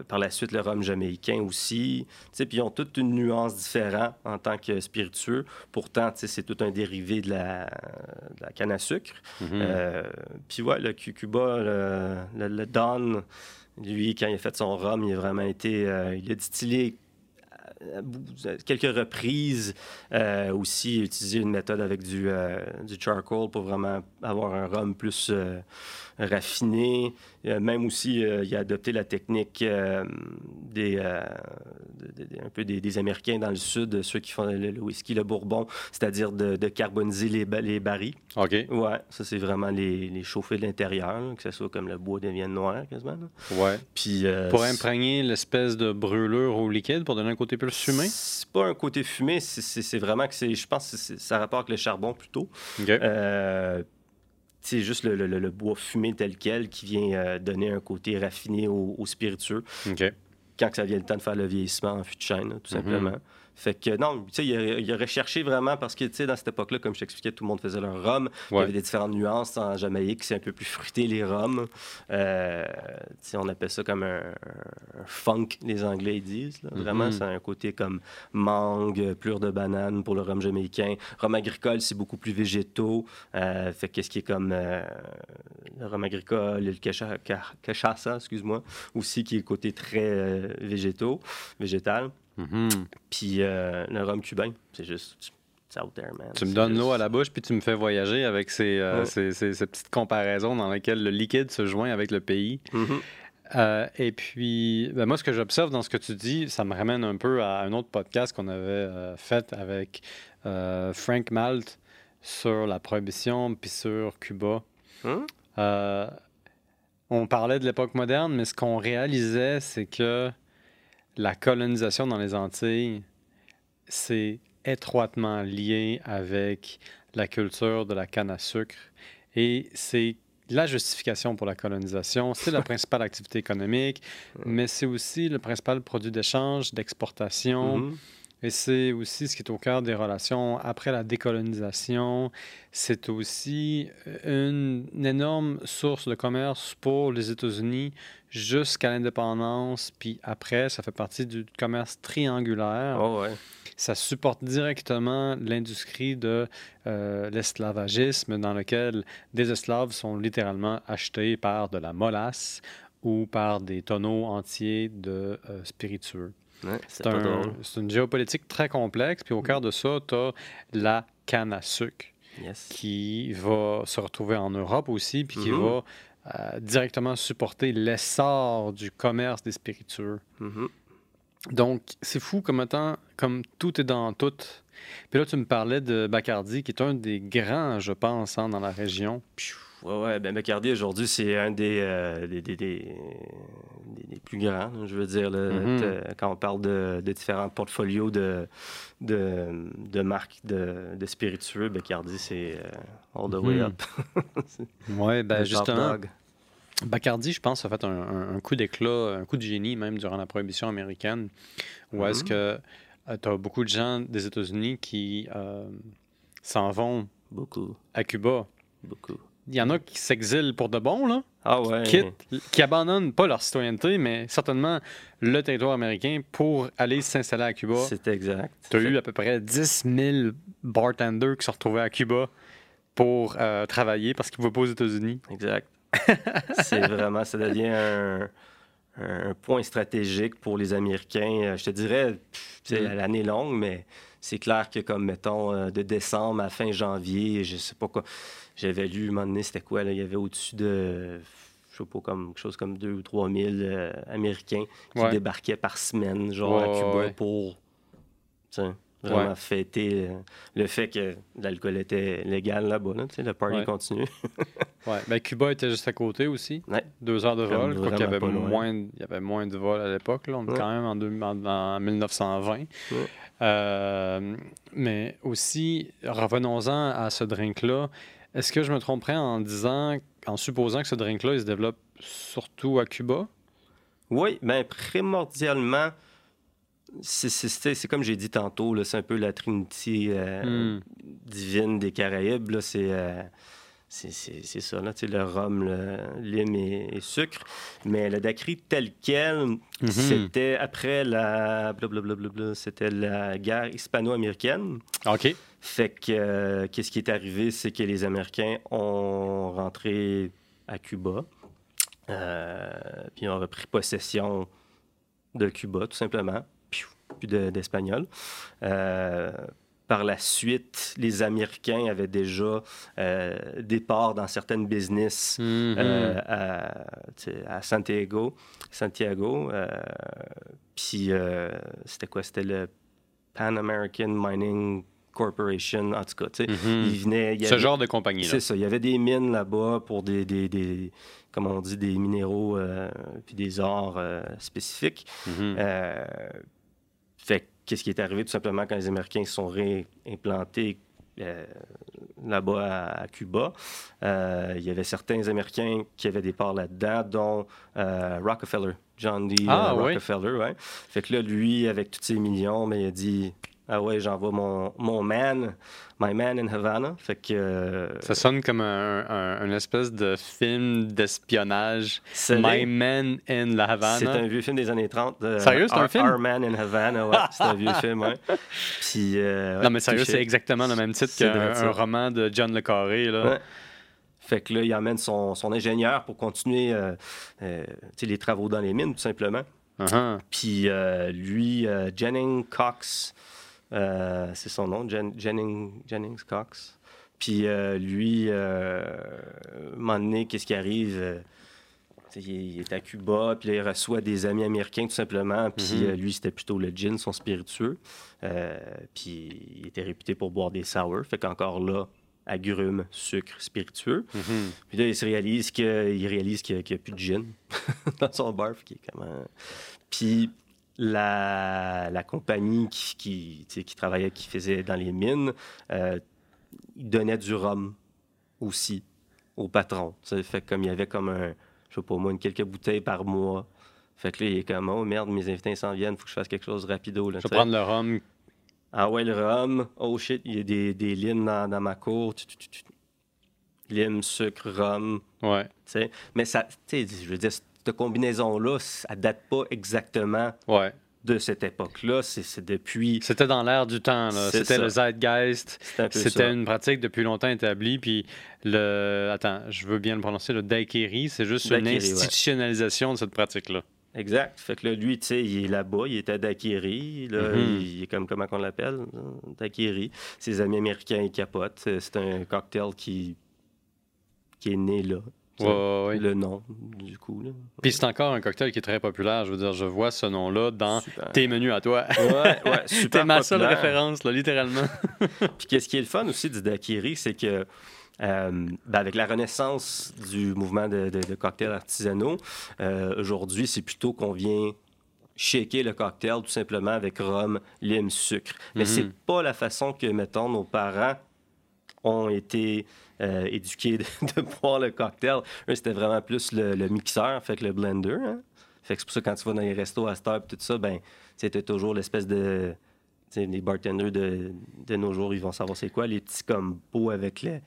par la suite, le rhum jamaïcain aussi. Puis ils ont toute une nuance différente en tant que spiritueux. Pourtant, c'est tout un dérivé de la, canne à sucre. Mhm. Puis ouais, le Cuba, le, le, le Don lui, quand il a fait son rhum, il a vraiment été. Euh, il a distillé quelques reprises euh, aussi utiliser une méthode avec du, euh, du charcoal pour vraiment avoir un rhum plus raffiné. Euh, même aussi, euh, il a adopté la technique euh, des, un peu des, Américains dans le Sud, ceux qui font le, whisky, le bourbon, c'est-à-dire de, carboniser les, les barils. OK. Ouais, ça, c'est vraiment les, les, chauffer de l'intérieur, que ce soit comme le bois devienne noir quasiment. Ouais. Puis, pour imprégner l'espèce de brûlure au liquide pour donner un côté plus fumé? C'est pas un côté fumé, c'est vraiment que c'est, je pense que ça rapporte le charbon plutôt. OK c'est juste le, bois fumé tel quel qui vient euh, donner un côté raffiné au, spiritueux. Quand ça vient le temps de faire le vieillissement en fût de chêne, tout mm-hmm. simplement. Fait que non, tu sais, il, a recherché vraiment parce que, tu sais, dans cette époque-là, comme je t'expliquais, tout le monde faisait leur rhum. Il y avait des différentes nuances. En Jamaïque, c'est un peu plus fruité, les rhums. Euh, on appelle ça comme un, funk, les Anglais disent. Vraiment, mm-hmm. c'est un côté comme mangue, plure de banane pour le rhum jamaïcain. Rhum agricole, c'est beaucoup plus végétaux. Euh, fait qu'est-ce qui est comme euh, le rhum agricole, le cachaça, excuse-moi, aussi, qui est le côté très végétaux, végétal. Mm-hmm. Puis euh, le rhum cubain, c'est juste. Out there, man. Tu me donnes l'eau à la bouche, puis tu me fais voyager avec ces, euh, ces, petites comparaisons dans lesquelles le liquide se joint avec le pays. Mm-hmm. Euh, et puis, ben, moi, ce que j'observe dans ce que tu dis, ça me ramène un peu à un autre podcast qu'on avait fait avec Frank Malt sur la prohibition, puis sur Cuba. Hein? on parlait de l'époque moderne, mais ce qu'on réalisait, c'est que la colonisation dans les Antilles, c'est étroitement lié avec la culture de la canne à sucre et c'est la justification pour la colonisation, c'est la principale activité économique, mais c'est aussi le principal produit d'échange, d'exportation. Mm-hmm. Et c'est aussi ce qui est au cœur des relations après la décolonisation. C'est aussi une, énorme source de commerce pour les États-Unis jusqu'à l'indépendance. Puis après, ça fait partie du commerce triangulaire. Oh ouais. Ça supporte directement l'industrie de euh, l'esclavagisme dans lequel des esclaves sont littéralement achetés par de la molasse ou par des tonneaux entiers de euh, spiritueux c'est un, une géopolitique très complexe. Puis au cœur de ça, tu as la canne à sucre qui va se retrouver en Europe aussi, puis qui mm-hmm. va euh, directement supporter l'essor du commerce des spiritueux. Mm-hmm. Donc, c'est fou comme, comme tout est dans tout. Puis là, tu me parlais de Bacardi, qui est un des grands, je pense, hein, dans la région. Ouais, ouais. Ben, Bacardi, aujourd'hui, c'est un des, euh, des, des, des, plus grands, je veux dire. Mm-hmm. Quand on parle de, différents portfolios de, de, de marques de, de, spiritueux, Bacardi, c'est euh, all the way mm-hmm. up. oui, ben justement. Bacardi, je pense, a fait un, coup d'éclat, un coup de génie même durant la prohibition américaine, où est-ce mm-hmm. que euh, tu as beaucoup de gens des États-Unis qui s'en vont beaucoup. à Cuba. Beaucoup il y en a qui s'exilent pour de bon, là. Ah ouais. qui abandonnent pas leur citoyenneté, mais certainement le territoire américain pour aller s'installer à Cuba. C'est exact. Tu as eu à peu près 10 000 bartenders qui sont retrouvés à Cuba pour euh, travailler parce qu'ils ne vont pas aux États-Unis. Exact. C'est vraiment, ça devient un, point stratégique pour les Américains. Euh, je te dirais, c'est mm. l'année longue, mais c'est clair que comme, mettons, euh, de décembre à fin janvier, je sais pas quoi j'avais lu, un moment donné, c'était quoi, là? Il y avait au-dessus de, je sais pas, comme, quelque chose comme 2 ou 3 000 euh, Américains qui débarquaient par semaine, genre à Cuba, pour vraiment fêter le fait que l'alcool était légal là-bas. Là, le party continue. ouais. Ben, Cuba était juste à côté aussi. Deux heures de vol. il y, avait moins, il y avait moins de vols à l'époque. On est quand même en, en 1920. mais aussi, revenons-en à ce drink-là. Est-ce que je me tromperais en disant, en supposant que ce drink-là, il se développe surtout à Cuba? Oui, bien primordialement, c'est comme j'ai dit tantôt, c'est un peu la trinité euh, hmm. divine des Caraïbes. Euh, c'est ça, là, le rhum, le lime et, sucre. Mais le daiquiri tel quel, mhm. c'était après la c'était la guerre hispano-américaine. OK. Fait que euh, qu'est-ce qui est arrivé, c'est que les Américains ont rentré à Cuba. Euh, puis ont repris possession de Cuba, tout simplement, puis d'espagnol. Euh, par la suite, les Américains avaient déjà euh, des parts dans certaines business mm-hmm. à, Santiago. Santiago. puis c'était quoi? C'était le Pan American Mining Corporation, en tout cas. Mm-hmm. il venait, Ce genre de compagnie-là. C'est ça. Il y avait des mines là-bas pour des, des, des, comme on dit, des minéraux euh, puis des ors euh, spécifiques. Mm-hmm. Euh, fait qu'est-ce qui est arrivé tout simplement quand les Américains se sont réimplantés là-bas à, Cuba. il y avait certains Américains qui avaient des parts là-dedans, dont Rockefeller, John D. Ah, Rockefeller. Ouais. Fait que là, lui, avec tous ses millions, mais ben, il a dit ah ouais, j'envoie mon, mon man, My Man in Havana. Fait que, euh, Ça sonne comme un, espèce de film d'espionnage. My Man in la Havana. C'est un vieux film des années 30. sérieux, c'est un film? Our Man in Havana, ouais. c'est un vieux film, ouais. Puis, euh, non, mais sérieux, c'est exactement le même titre qu'un roman de John Le Carré, là. Fait que là, il emmène son, son ingénieur pour continuer euh, les travaux dans les mines, tout simplement. Uh-huh. Puis lui, Jennings Cox, euh, c'est son nom, Jennings Cox. Puis euh, lui, euh, un moment donné, qu'est-ce qui arrive? Euh, il est à Cuba, puis là, il reçoit des amis américains tout simplement. Puis mm-hmm. lui, c'était plutôt le gin, son spiritueux. puis il était réputé pour boire des sour. Fait qu'encore là, agrumes, sucre, spiritueux. Mm-hmm. Puis là, il se réalise qu'il réalise qu'il n'y a, plus de gin dans son bar. Qui est comme Puis la, la compagnie qui, qui, qui, travaillait, qui faisait dans les mines, euh, donnait du rhum aussi au patron. Ça fait comme il y avait comme un, je sais pas moi, une quelques bouteilles par mois. Fait que là, il est comme, oh merde, mes invités s'en viennent, faut que je fasse quelque chose rapido. Là, je vais prendre le rhum. Ah ouais, le rhum. Oh shit, il y a des, des limes dans, dans ma cour. Lime, sucre, rhum. Ouais. Mais ça, tu sais, je veux dire, cette combinaison-là, ça date pas exactement ouais. de cette époque-là. C'est depuis. C'était dans l'air du temps. C'était le zeitgeist. C'était une pratique depuis longtemps établie. Puis le. Attends, je veux bien le prononcer. Le daiquiri, c'est juste une institutionnalisation de cette pratique-là. Exact. Fait que là, lui, tu sais, il est là-bas, il est à Daiquiri. Là, mm-hmm. il, est comme, comment on l'appelle? Daiquiri. Ses amis américains, ils capotent. C'est un cocktail qui, qui est né là. Le nom, du coup. Puis c'est encore un cocktail qui est très populaire. Je veux dire, je vois ce nom-là dans tes menus à toi. Ouais, ouais, super. ma seule référence, là, littéralement. Puis qu'est-ce qui est le fun aussi du daiquiri, c'est que euh, ben, avec la renaissance du mouvement de, de, cocktails artisanaux, euh, aujourd'hui, c'est plutôt qu'on vient shaker le cocktail tout simplement avec rhum, lime, sucre. Mais mm-hmm. c'est pas la façon que, mettons, nos parents ont été euh, éduqués de, boire le cocktail. Eux, c'était vraiment plus le, mixeur, fait que le blender. Hein. Fait que c'est pour ça que quand tu vas dans les restos à Star et tout ça, ben, c'était toujours l'espèce de. Les bartenders de, de, nos jours, ils vont savoir c'est quoi, les petits comme pots avec les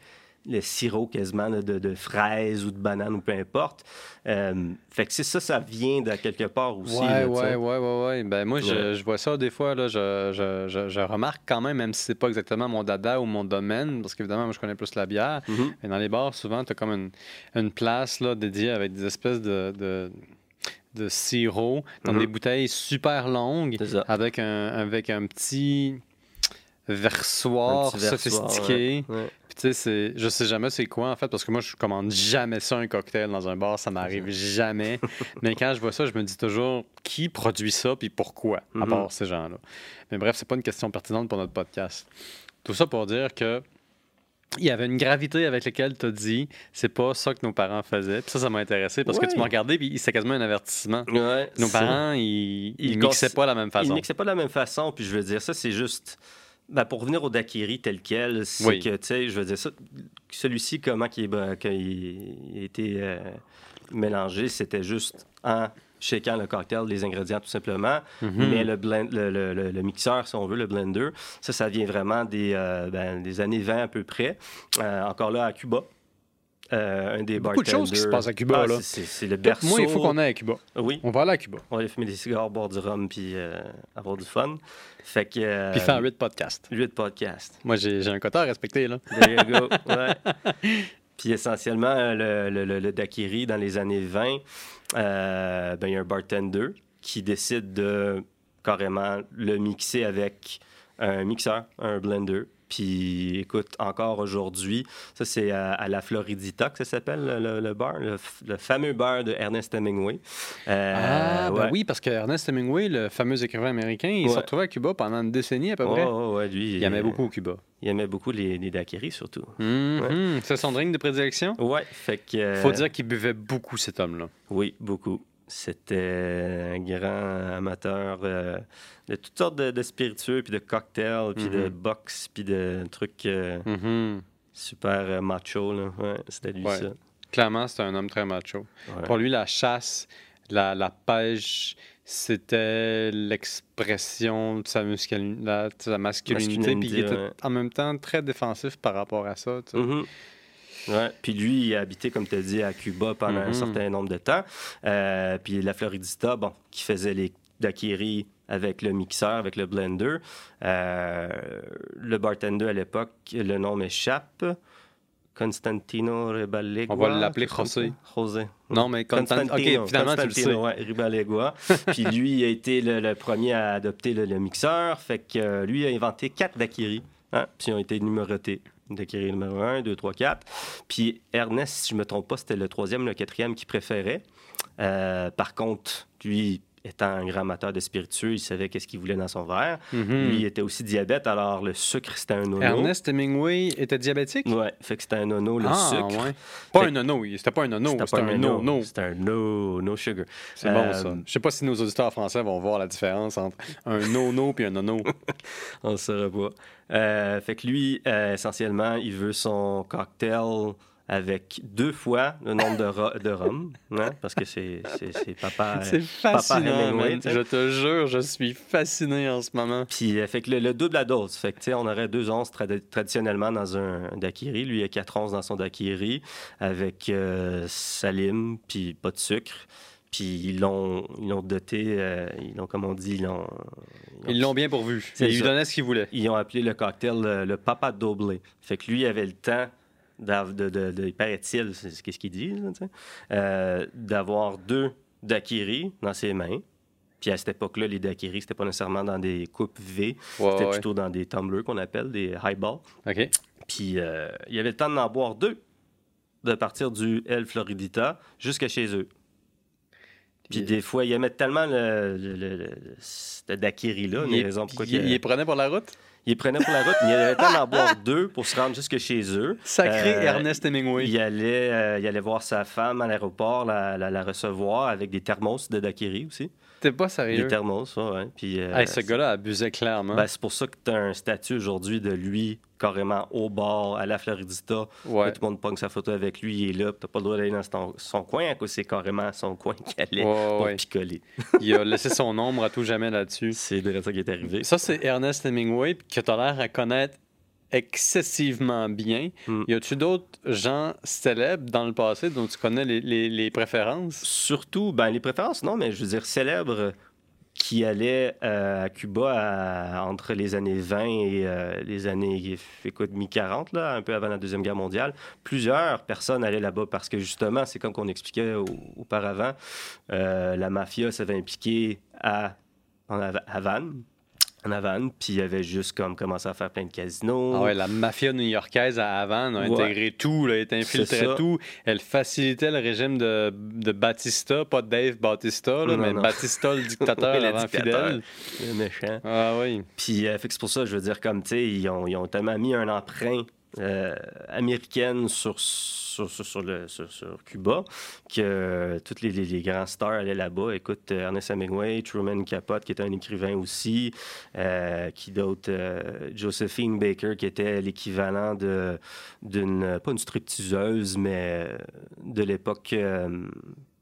le sirop quasiment de, de, fraises ou de bananes ou peu importe. Euh, fait que c'est ça, ça vient de quelque part aussi. Ouais, ouais, ouais, ouais, ouais, Ben moi, je, je, vois ça des fois, là, je, je, je, remarque quand même, même si c'est pas exactement mon dada ou mon domaine, parce qu'évidemment, moi, je connais plus la bière. Mm-hmm. Mais dans les bars, souvent, tu as comme une, une, place là, dédiée avec des espèces de, de de sirop dans mm-hmm. des bouteilles super longues avec un, avec un petit versoir sophistiqué. Tu sais, je sais jamais c'est quoi en fait, parce que moi, je commande jamais ça un cocktail dans un bar, ça m'arrive jamais. Mais quand je vois ça, je me dis toujours qui produit ça puis pourquoi, à mm-hmm. part ces gens-là? Mais bref, c'est pas une question pertinente pour notre podcast. Tout ça pour dire que il y avait une gravité avec laquelle tu as dit c'est pas ça que nos parents faisaient. Puis ça, ça m'a intéressé parce que tu m'as regardé puis c'est quasiment un avertissement. nos parents, ils, ils, mixaient pas de la même façon. Ils mixaient pas de la même façon. Puis je veux dire, ça, c'est juste. Ben, pour revenir au daiquiri tel quel, c'est que, tu sais, je veux dire, ça, celui-ci, comment il, ben, a été euh, mélangé, c'était juste en shakeant le cocktail, les ingrédients tout simplement. Mhm. Mais le, blend, le, le, mixeur, si on veut, le blender, ça, ça vient vraiment des, euh, ben, des années 20 à peu près. Euh, encore là, à Cuba. Euh, un des Beaucoup de choses qui se passent à Cuba. Ah, là. C'est le berceau. Moi, il faut qu'on aille à Cuba. Oui. On va aller à Cuba. On va aller fumer des cigares, boire du rhum, puis avoir du fun. Fait que, puis faire 8 podcasts. 8 podcasts. Moi, j'ai un quota à respecter. Là. There you go. Ouais. Puis essentiellement, le, le, le, daiquiri, dans les années 20, euh, ben, il y a un bartender qui décide de carrément le mixer avec un mixeur, un blender. Puis écoute, encore aujourd'hui, ça c'est à, la Floridita que ça s'appelle le, bar, le, fameux bar de Ernest Hemingway. Euh, ah, ben oui, parce que Ernest Hemingway, le fameux écrivain américain, il s'est retrouvé à Cuba pendant une décennie à peu près. ouais, lui, il aimait beaucoup Cuba. Il aimait beaucoup les, les daiquiris surtout. Mm-hmm. C'est son drink de prédilection? Ouais, fait que. Euh, Faut dire qu'il buvait beaucoup cet homme-là. Oui, beaucoup. C'était un grand amateur euh, de toutes sortes de, spiritueux, puis de cocktails, puis de mm-hmm. box, puis de trucs euh, mm-hmm. super euh, macho. Ouais, c'était lui, ça. Clairement, c'était un homme très macho. Pour lui, la chasse, la, la pêche, c'était l'expression de sa, masculinité, puis il était en même temps très défensif par rapport à ça. Mm-hmm. Ouais. Puis lui, il a habité, comme tu as dit, à Cuba pendant un mhm. certain nombre de temps. Euh, puis la Floridista, bon, qui faisait les daiquiris avec le mixeur, avec le blender. Euh, le bartender à l'époque, le nom m'échappe. Constantino Ribalegua. On va l'appeler José. José. Non, mais Constantino. OK, finalement, tu le sais. Ribalegua. Puis lui il a été le, premier à adopter le, mixeur. Fait que euh, lui a inventé quatre daiquiris. Hein, puis ils ont été numérotés d'acquérir numéro 1, 2, 3, 4. Puis Ernest, si je ne me trompe pas, c'était le troisième, le quatrième qui préférait. Euh, par contre, lui, étant un grand amateur de spiritueux, il savait qu'est-ce qu'il voulait dans son verre. Mhm. Lui, il était aussi diabète, alors le sucre, c'était un nono. Ernest Hemingway était diabétique? Oui, fait que c'était un nono, le ah, sucre. Ouais. Pas un nono, c'était pas un nono, c'était un, no-no. C'était un no, no sugar. C'est bon, ça. Euh, je sais pas si nos auditeurs français vont voir la différence entre un no-no et un nono. On ne saura pas. Euh, fait que lui, euh, essentiellement, il veut son cocktail avec deux fois le nombre de, de rhum, hein, parce que c'est papa. C'est fascinant, Je te jure, je suis fasciné en ce moment. Puis, euh, fait que le, double à dose. Fait que, on aurait deux onces traditionnellement dans un daiquiri. Lui, il a quatre onces dans son daiquiri avec salim, puis pas de sucre. Puis ils l'ont, ils l'ont doté, euh, ils l'ont, comme on dit, ils l'ont. Ils l'ont bien pourvu. Ils lui donnaient ce qu'il voulait. Ils ont appelé le cocktail le, Papa Doblé. Fait que lui avait le temps, de, de, de, paraît-il, c'est qu'est-ce qu'il dit, euh, d'avoir deux daiquiris dans ses mains. Puis à cette époque-là, les daiquiris, c'était pas nécessairement dans des coupes V, c'était plutôt dans des tumblers qu'on appelle des highballs. OK. Puis euh, il avait le temps d'en boire deux, de partir du El Floridita jusqu'à chez eux. Puis des fois, il aimait tellement le, le, le, là il, raisons pourquoi il, il, prenait pour la route? Il prenait pour la route, mais il avait le temps d'en boire deux pour se rendre jusque chez eux. Sacré euh, Ernest Hemingway. Il allait, euh, il allait voir sa femme à l'aéroport, la, la, recevoir avec des thermos de daiquiri aussi. T'es pas sérieux? Des thermos, ça, ouais. Puis, euh, ce gars-là abusait clairement. Ben, c'est pour ça que tu as un statut aujourd'hui de lui carrément au bord, à la Floridita. Ouais. Tout le monde pogne sa photo avec lui, il est là. T'as pas le droit d'aller dans son, coin, à c'est carrément son coin qu'il allait pour picoler. il a laissé son ombre à tout jamais là-dessus. C'est de ça qui est arrivé. Ça, c'est Ernest Hemingway, que tu as l'air à connaître excessivement bien. Hmm. Y a-tu d'autres gens célèbres dans le passé dont tu connais les, les, préférences? Surtout, ben les préférences, non, mais je veux dire célèbres qui allaient euh, à Cuba entre les années 20 et euh, les années écoute, mi-40, là, un peu avant la Deuxième Guerre mondiale. Plusieurs personnes allaient là-bas parce que justement, c'est comme qu'on expliquait auparavant, euh, la mafia s'avait impliquée à, en Havane en Havane, puis il avait juste comme commencé à faire plein de casinos. Ah ouais, la mafia new-yorkaise à Havane a intégré tout, là, elle infiltré tout. Elle facilitait le régime de, de Batista, pas Dave Batista, là, mais Batista, le dictateur avant Fidel. Le méchant. Ah oui. Puis euh, c'est pour ça, je veux dire, comme, tu sais, ils ont, ils ont tellement mis un emprunt euh, américaine sur, sur, sur, le, sur, Cuba, que tous les, les, grands stars allaient là-bas. Écoute, euh, Ernest Hemingway, Truman Capote, qui était un écrivain aussi, euh, qui d'autre, Josephine Baker, qui était l'équivalent d'une, pas une stripteaseuse, mais de l'époque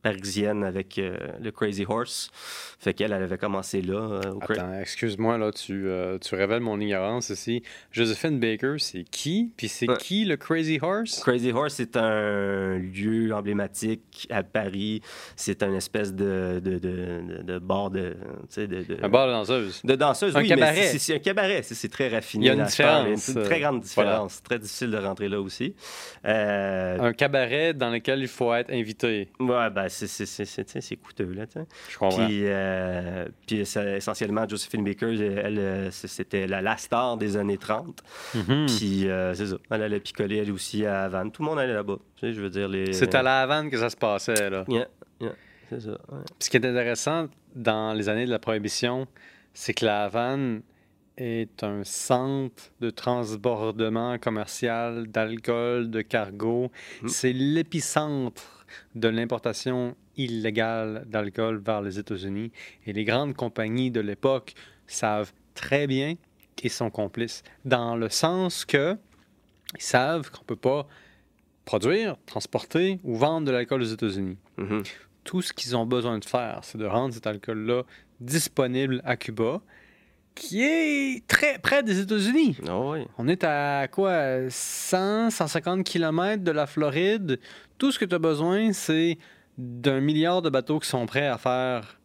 parisienne avec euh, le Crazy Horse. Fait qu'elle, elle avait commencé là. Euh, Attends, excuse-moi, là, tu, euh, tu révèles mon ignorance ici. Josephine Baker, c'est qui? Puis c'est qui le Crazy Horse? Crazy Horse, c'est un lieu emblématique à Paris. C'est un espèce de, de, de, de bar de, de, Un bar de danseuse. De danseuse, un oui, cabaret. c'est un cabaret. C'est très raffiné. Il y a une différence. Une très grande différence. Très difficile de rentrer là aussi. Un cabaret dans lequel il faut être invité. Ouais, ben c'est coûteux, là, Je comprends. Puis, euh, puis essentiellement, Josephine Baker, elle, euh, c'était la, la, star des années 30. Mm-hmm. Puis, euh, c'est ça. Elle allait picoler, elle aussi, à Havane. Tout le monde allait là-bas. Tu sais, je veux dire, les... C'est à la Havane que ça se passait, là. Yeah, yeah, c'est ça. ce qui est intéressant dans les années de la Prohibition, c'est que la Havane est un centre de transbordement commercial d'alcool, de cargo. Mm. C'est l'épicentre de l'importation illégale d'alcool vers les États-Unis. Et les grandes compagnies de l'époque savent très bien qu'ils sont complices, dans le sens que ils savent qu'on ne peut pas produire, transporter ou vendre de l'alcool aux États-Unis. Mm-hmm. Tout ce qu'ils ont besoin de faire, c'est de rendre cet alcool-là disponible à Cuba qui est très près des États-Unis. Ah On est à quoi 100, 150 km de la Floride. Tout ce que tu as besoin, c'est d'un milliard de bateaux qui sont prêts à faire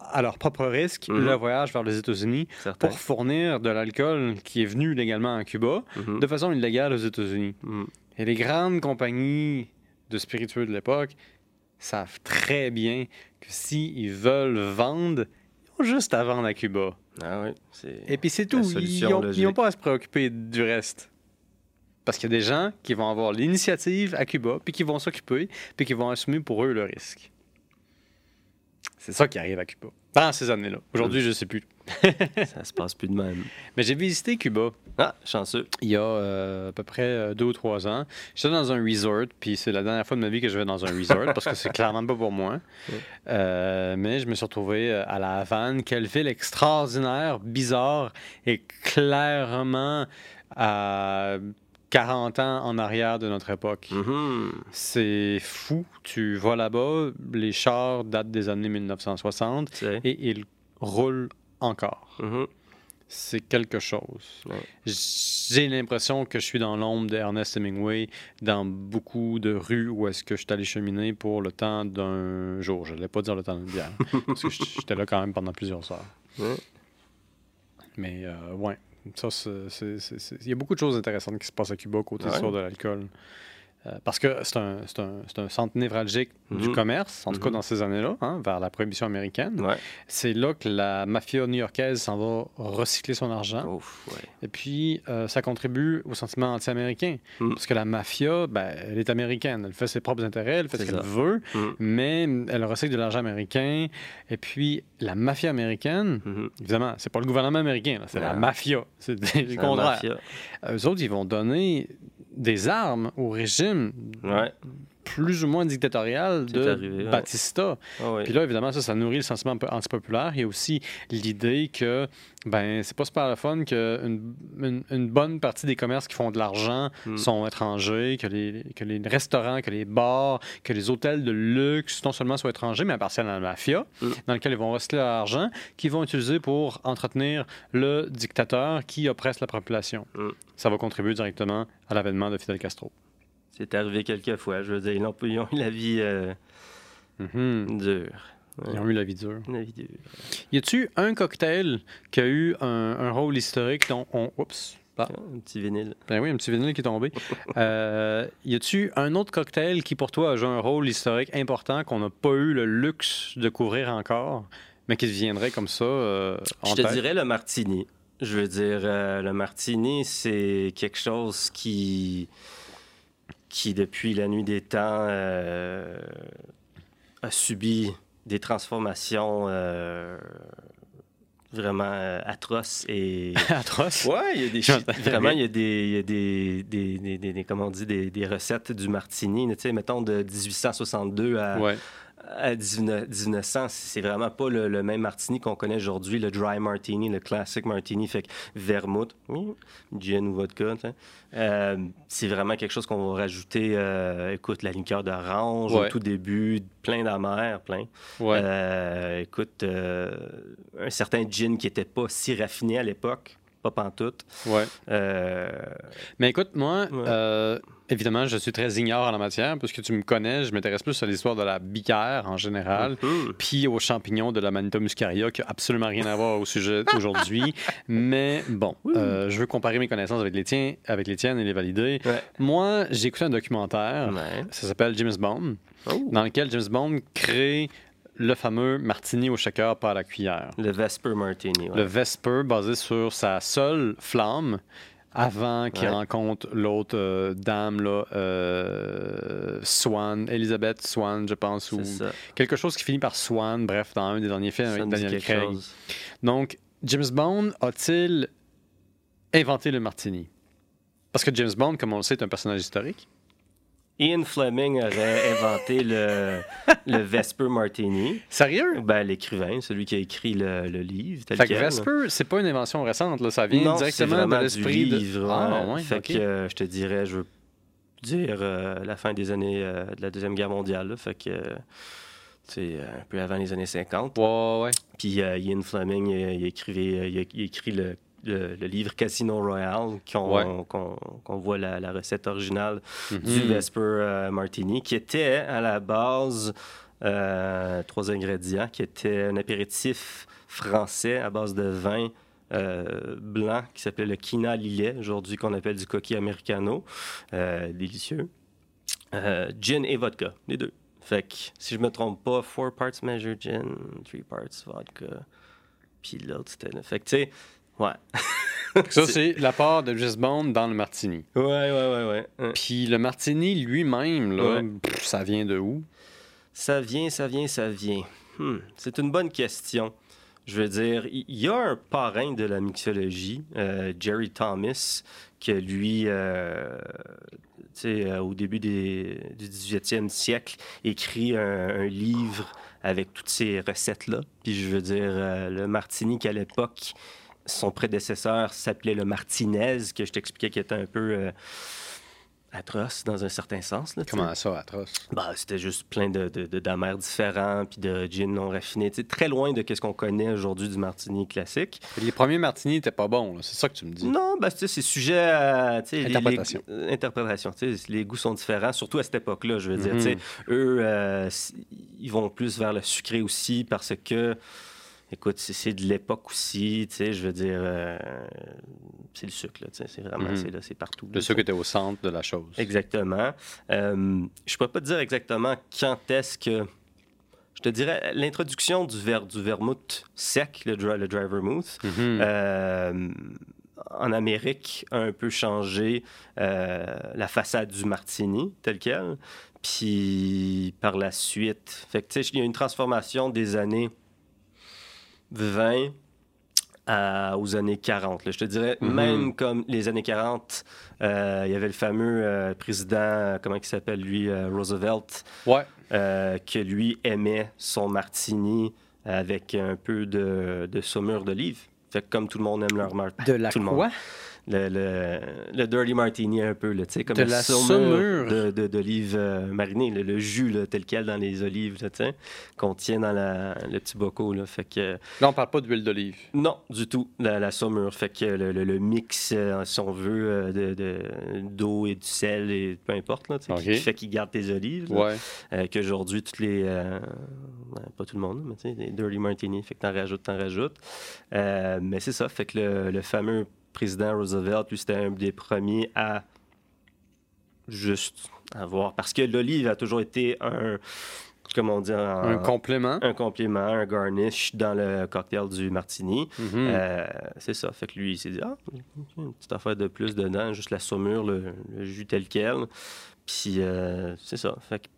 à leur propre risque Mhm. le voyage vers les États-Unis pour fournir de l'alcool qui est venu légalement à Cuba Mhm. de façon illégale aux États-Unis. Mhm. Et les grandes compagnies de spiritueux de l'époque savent très bien que s'ils veulent vendre, juste à vendre à Cuba. Ah oui, c'est... Et puis c'est tout. Ils n'ont pas à se préoccuper du reste. Parce qu'il y a des gens qui vont avoir l'initiative à Cuba, puis qui vont s'occuper, puis qui vont assumer pour eux le risque. C'est ça qui arrive à Cuba. Pendant ces années-là. Aujourd'hui, je ne sais plus. Ça se passe plus de même. Mais j'ai visité Cuba Ah, chanceux. il y a euh, à peu près euh, deux ou trois ans. J'étais dans un resort, puis c'est la dernière fois de ma vie que je vais dans un resort, parce que c'est clairement pas pour moi. Ouais. Euh, mais je me suis retrouvé à La Havane. Quelle ville extraordinaire, bizarre, et clairement à 40 ans en arrière de notre époque. Mhm. C'est fou. Tu vas là-bas, les chars datent des années 1960 Tu sais. et ils roulent encore. Mhm. C'est quelque chose. Ouais. J'ai l'impression que je suis dans l'ombre d'Ernest Hemingway dans beaucoup de rues où est-ce que je suis allé cheminer pour le temps d'un jour. Je n'allais pas dire le temps d'une bière, parce que j'étais là quand même pendant plusieurs heures. Ouais. Mais euh, ouais, ça, il y a beaucoup de choses intéressantes qui se passent à Cuba côté Ouais. sur de l'alcool. Euh, parce que c'est un, c'est un, c'est un centre névralgique du Mhm. commerce, en tout cas Mhm. dans ces années-là, hein, vers la prohibition américaine. Ouais. C'est là que la mafia new-yorkaise s'en va recycler son argent. Ouf, ouais. Et puis, euh, ça contribue au sentiment anti-américain. Mm. Parce que la mafia, ben, elle est américaine. Elle fait ses propres intérêts, elle fait ce qu'elle veut, Mm. mais elle recycle de l'argent américain. Et puis, la mafia américaine, Mhm. évidemment, c'est pas le gouvernement américain, c'est la mafia. C'est le contraire. mafia. Eux autres, ils vont donner des armes au régime Ouais. Plus ou moins dictatorial de arrivé. Batista. Ah. Puis là, évidemment, ça, ça nourrit le sentiment un peu antipopulaire. Il y a aussi l'idée que, ben, c'est pas super le fun qu'une une, une bonne partie des commerces qui font de l'argent Mm. sont étrangers, que les, que les restaurants, que les bars, que les hôtels de luxe, non seulement soient étrangers, mais appartiennent à la mafia, Mm. dans lequel ils vont recycler leur argent, qu'ils vont utiliser pour entretenir le dictateur qui oppresse la population. Mm. Ça va contribuer directement à l'avènement de Fidel Castro. C'est arrivé quelques fois. Je veux dire, ils ont, ils ont eu la vie euh, Mhm. dure. Ils ont eu la vie dure. La vie dure. Y a-tu un cocktail qui a eu un, un rôle historique dont on. Oups. Ah, Ah, Un petit vinyle. ben oui, un petit vinyle qui est tombé. Euh, y a-tu un autre cocktail qui, pour toi, a joué un rôle historique important qu'on n'a pas eu le luxe de couvrir encore, Mais qui viendrait comme ça euh, Je te dirais le martini. Je veux dire, euh, le martini, c'est quelque chose qui, qui depuis la nuit des temps, euh, a subi des transformations vraiment atroces et atroces? Ouais, il y a des vraiment il y a des, il y a des, des, des, comment on dit des, des recettes du martini, tu sais mettons de 1862 à ouais à 1900, c'est vraiment pas le, même martini qu'on connaît aujourd'hui, le dry martini, le classic martini, fait que vermouth, gin ou vodka, euh, c'est vraiment quelque chose qu'on va rajouter, euh, écoute, la liqueur d'orange au tout début, plein d'amers, plein. Euh, écoute, un certain gin qui était pas si raffiné à l'époque, pas pantoute. Ouais. Mais écoute, moi, Évidemment, je suis très ignore en la matière, puisque tu me connais, je m'intéresse plus à l'histoire de la bicaire en général, mm-hmm. puis aux champignons de la Manita muscaria, qui n'a absolument rien à voir au sujet d'aujourd'hui. Mais bon, euh, je veux comparer mes connaissances avec les, tiens, avec les tiennes et les valider. Moi, j'ai écouté un documentaire, ça s'appelle James Bond, oh. dans lequel James Bond crée le fameux martini au shaker par la cuillère. Le Vesper Martini. Le Vesper, basé sur sa seule flamme avant qu'il rencontre l'autre euh, dame, là, euh, Swan, Elizabeth Swan, je pense, ou quelque chose qui finit par Swan, bref, dans un des derniers films avec Daniel Craig. Donc, James Bond a-t-il inventé le martini? Parce que James Bond, comme on le sait, est un personnage historique. Ian Fleming aurait inventé le, le Vesper Martini. Sérieux? Ben, l'écrivain, celui qui a écrit le, le livre. Tel fait que Vesper, c'est pas une invention récente, là. ça vient directement de l'esprit de... Ah, ouais, fait que euh, je te dirais, je veux dire euh, la fin des années euh, de la Deuxième Guerre mondiale. fait que c'est un peu avant les années 50. Ouais, ouais. Puis Ian Fleming, il, écrivait, il a écrit le le, livre Casino Royale, qu'on voit la, recette originale du mm-hmm. Vesper euh, Martini, qui était à la base euh, trois ingrédients, qui était un apéritif français à base de vin euh, blanc qui s'appelait le Kina Lillet, aujourd'hui qu'on appelle du coquille americano, délicieux. gin et vodka, les deux. Fait que, si je me trompe pas, four parts measure gin, three parts vodka. Puis l'autre, c'était... Fait que, tu sais, Ouais. ça, c'est la part de James Bond dans le martini. Ouais, ouais, ouais, ouais. Puis le martini lui-même, là, ça vient de où? Ça vient, ça vient, ça vient. Hmm, c'est une bonne question. Je veux dire, il y a un parrain de la mixologie, euh, Jerry Thomas, qui lui, euh, euh, au début du 18e siècle, écrit un, livre avec toutes ces recettes-là. Puis je veux dire, le martini qu'à l'époque son prédécesseur s'appelait le Martinez, que je t'expliquais qui était un peu euh, atroce dans un certain sens. Comment ça, atroce? Bah, c'était juste plein de, d'amers différents, puis de gin non raffiné. très loin de ce qu'on connaît aujourd'hui du martini classique. Les premiers martinis n'étaient pas bons, c'est ça que tu me dis? Non, ben, c'est sujet à... interprétation. Les, interprétation. Les goûts sont différents, surtout à cette époque-là, je veux dire. Mm-hmm. Eux, euh, ils vont plus vers le sucré aussi parce que écoute, c'est de l'époque aussi, tu sais, je veux dire, euh, c'est le sucre, tu sais, c'est vraiment, mhm. c'est partout. Le sucre était au centre de la chose. Exactement. Euh, je ne peux pas te dire exactement quand est-ce que... Je te dirais, l'introduction du, ver, du vermouth sec, le, dry, le dry vermouth, mhm. euh, en Amérique a un peu changé la façade du martini, tel quel. Puis par la suite, fait que, il y a une transformation des années 20 aux années 40. Je te dirais, mhm. même comme les années 40, euh, il y avait le fameux euh, président, comment il s'appelle lui, euh, Roosevelt, ouais. que lui aimait son martini avec un peu de, de saumure d'olive. Fait comme tout le monde aime leur martini. De la quoi? le, le, dirty martini un peu, là, comme de la saumure d'olive euh, marinée, le, jus là, tel quel dans les olives qu'on tient dans la, le petit boco. Là, fait que, là, on parle pas d'huile d'olive. Non, du tout, la, la saumure. Fait que le, mix, euh, si on veut, euh, d'eau et du sel, et peu importe, là, qui fait qu'il garde tes olives. Ouais. Qu'aujourd'hui, toutes les... pas tout le monde, mais tu sais, dirty martini, fait que t'en rajoutes, t'en rajoutes. mais c'est ça, fait que le fameux président Roosevelt, lui, c'était un des premiers à juste avoir. Parce que l'olive a toujours été un, comme on dit, un complément. Un complément, un garnish dans le cocktail du martini. Mm-hmm. Euh, c'est ça. Fait que lui, il s'est dit, ah, une petite affaire de plus dedans, juste la saumure, le, jus tel quel. Puis euh, c'est ça. Fait que,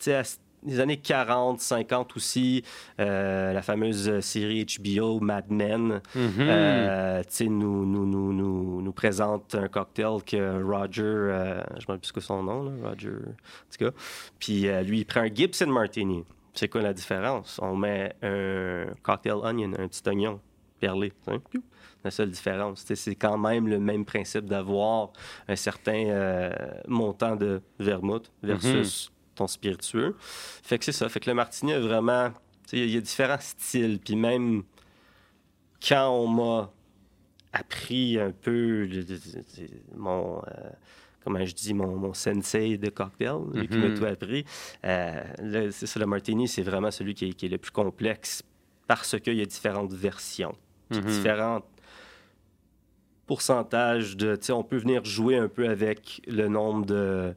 tu sais, les années 40, 50 aussi, euh, la fameuse série HBO Mad Men, euh, nous, nous, nous, nous, présente un cocktail que Roger, euh, je ne sais plus que son nom, là, Roger, en tout cas, puis lui, il prend un Gibson Martini. C'est quoi la différence? On met un cocktail onion, un petit oignon perlé. Hein? La seule différence, c'est quand même le même principe d'avoir un certain montant de vermouth versus mm-hmm ton spiritueux. Fait que c'est ça. Fait que le martini a vraiment. Il y, a différents styles. Puis même quand on m'a appris un peu mon. Euh, comment je dis, mon, mon sensei de cocktail, qui m'a mm-hmm. tout appris. Euh, c'est ça, le martini, c'est vraiment celui qui est, le plus complexe parce qu'il y a différentes versions, mm-hmm. différents pourcentages de. On peut venir jouer un peu avec le nombre de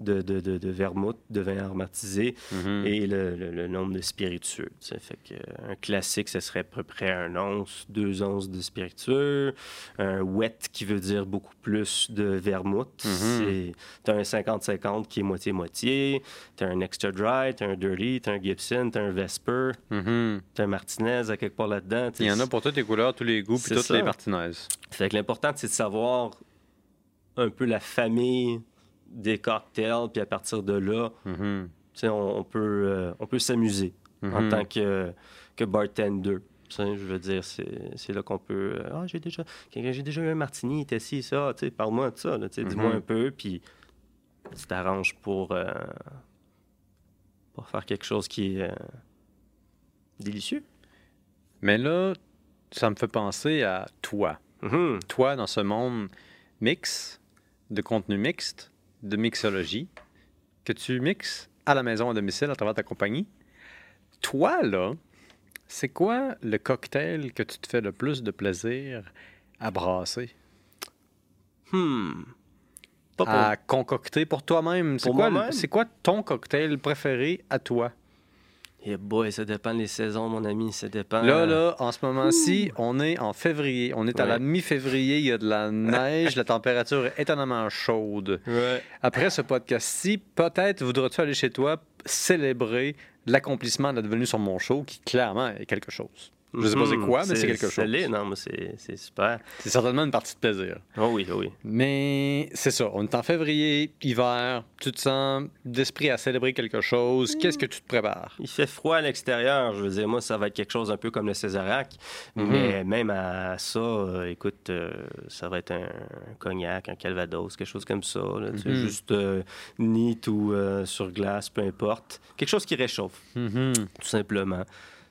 de, de, de, de vermouth, de vin aromatisé mhm. et le, le, nombre de spiritueux. Fait que, un classique, ce serait à peu près un once, deux onces de spiritueux. Un wet qui veut dire beaucoup plus de vermouth. Mhm. Tu as un 50-50 qui est moitié-moitié. Tu as un extra dry, tu as un dirty, tu as un Gibson, tu as un Vesper, mhm. tu as un Martinez à quelque part là-dedans. Il y en a pour toutes les couleurs, tous les goûts, puis toutes les Martinez. Fait que l'important, c'est de savoir un peu la famille des cocktails, puis à partir de là, mm-hmm. on, peut, euh, on peut s'amuser en mm-hmm. tant que, que bartender. je veux dire, c'est là qu'on peut. Euh, ah, j'ai déjà, j'ai déjà eu un martini, t'es ci, ça, parle-moi de ça, dis-moi mm-hmm. un peu, puis tu t'arranges pour, euh, pour faire quelque chose qui est délicieux. Mais là, ça me fait penser à toi. Toi, dans ce monde mix, de contenu mixte, de mixologie que tu mixes à la maison à domicile à travers ta compagnie. Toi, là, c'est quoi le cocktail que tu te fais le plus de plaisir à brasser? Hmm. à concocter pour toi-même. C'est quoi, c'est quoi ton cocktail préféré à toi? Eh boy, ça dépend des saisons, mon ami, ça dépend. Là, là, en ce moment-ci, on est en février. On est à la mi-février, il y a de la neige, la température est étonnamment chaude. Après ce podcast-ci, peut-être voudras-tu aller chez toi célébrer l'accomplissement de la venue sur mon show, qui clairement est quelque chose. Je sais pas c'est quoi, mais c'est quelque chose. C'est non, mais c'est super. C'est certainement une partie de plaisir. Oh oui, oh oui. Mais c'est ça. On est en février, hiver, tu te sens d'esprit à célébrer quelque chose. Qu'est-ce que tu te prépares? Il fait froid à l'extérieur. Je veux dire, moi, ça va être quelque chose un peu comme le Césarac. Mhm. Mais même à ça, euh, écoute, euh, ça va être un, cognac, un calvados, quelque chose comme ça. Mhm. Juste euh, neat ou sur glace, peu importe. Quelque chose qui réchauffe, tout simplement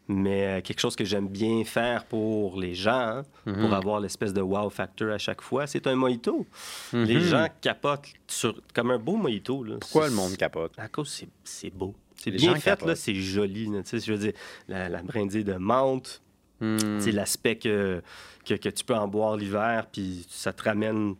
mais euh, quelque chose que j'aime bien faire pour les gens, hein, pour mhm. avoir l'espèce de wow factor à chaque fois, c'est un mojito. Les mhm. gens capotent sur, comme un beau mojito. Pourquoi le monde capote? À cause c'est beau. C'est bien fait, là, c'est joli. je veux dire, la, la brindille de menthe, hmm. c'est l'aspect que, que, que, tu peux en boire l'hiver, puis ça te ramène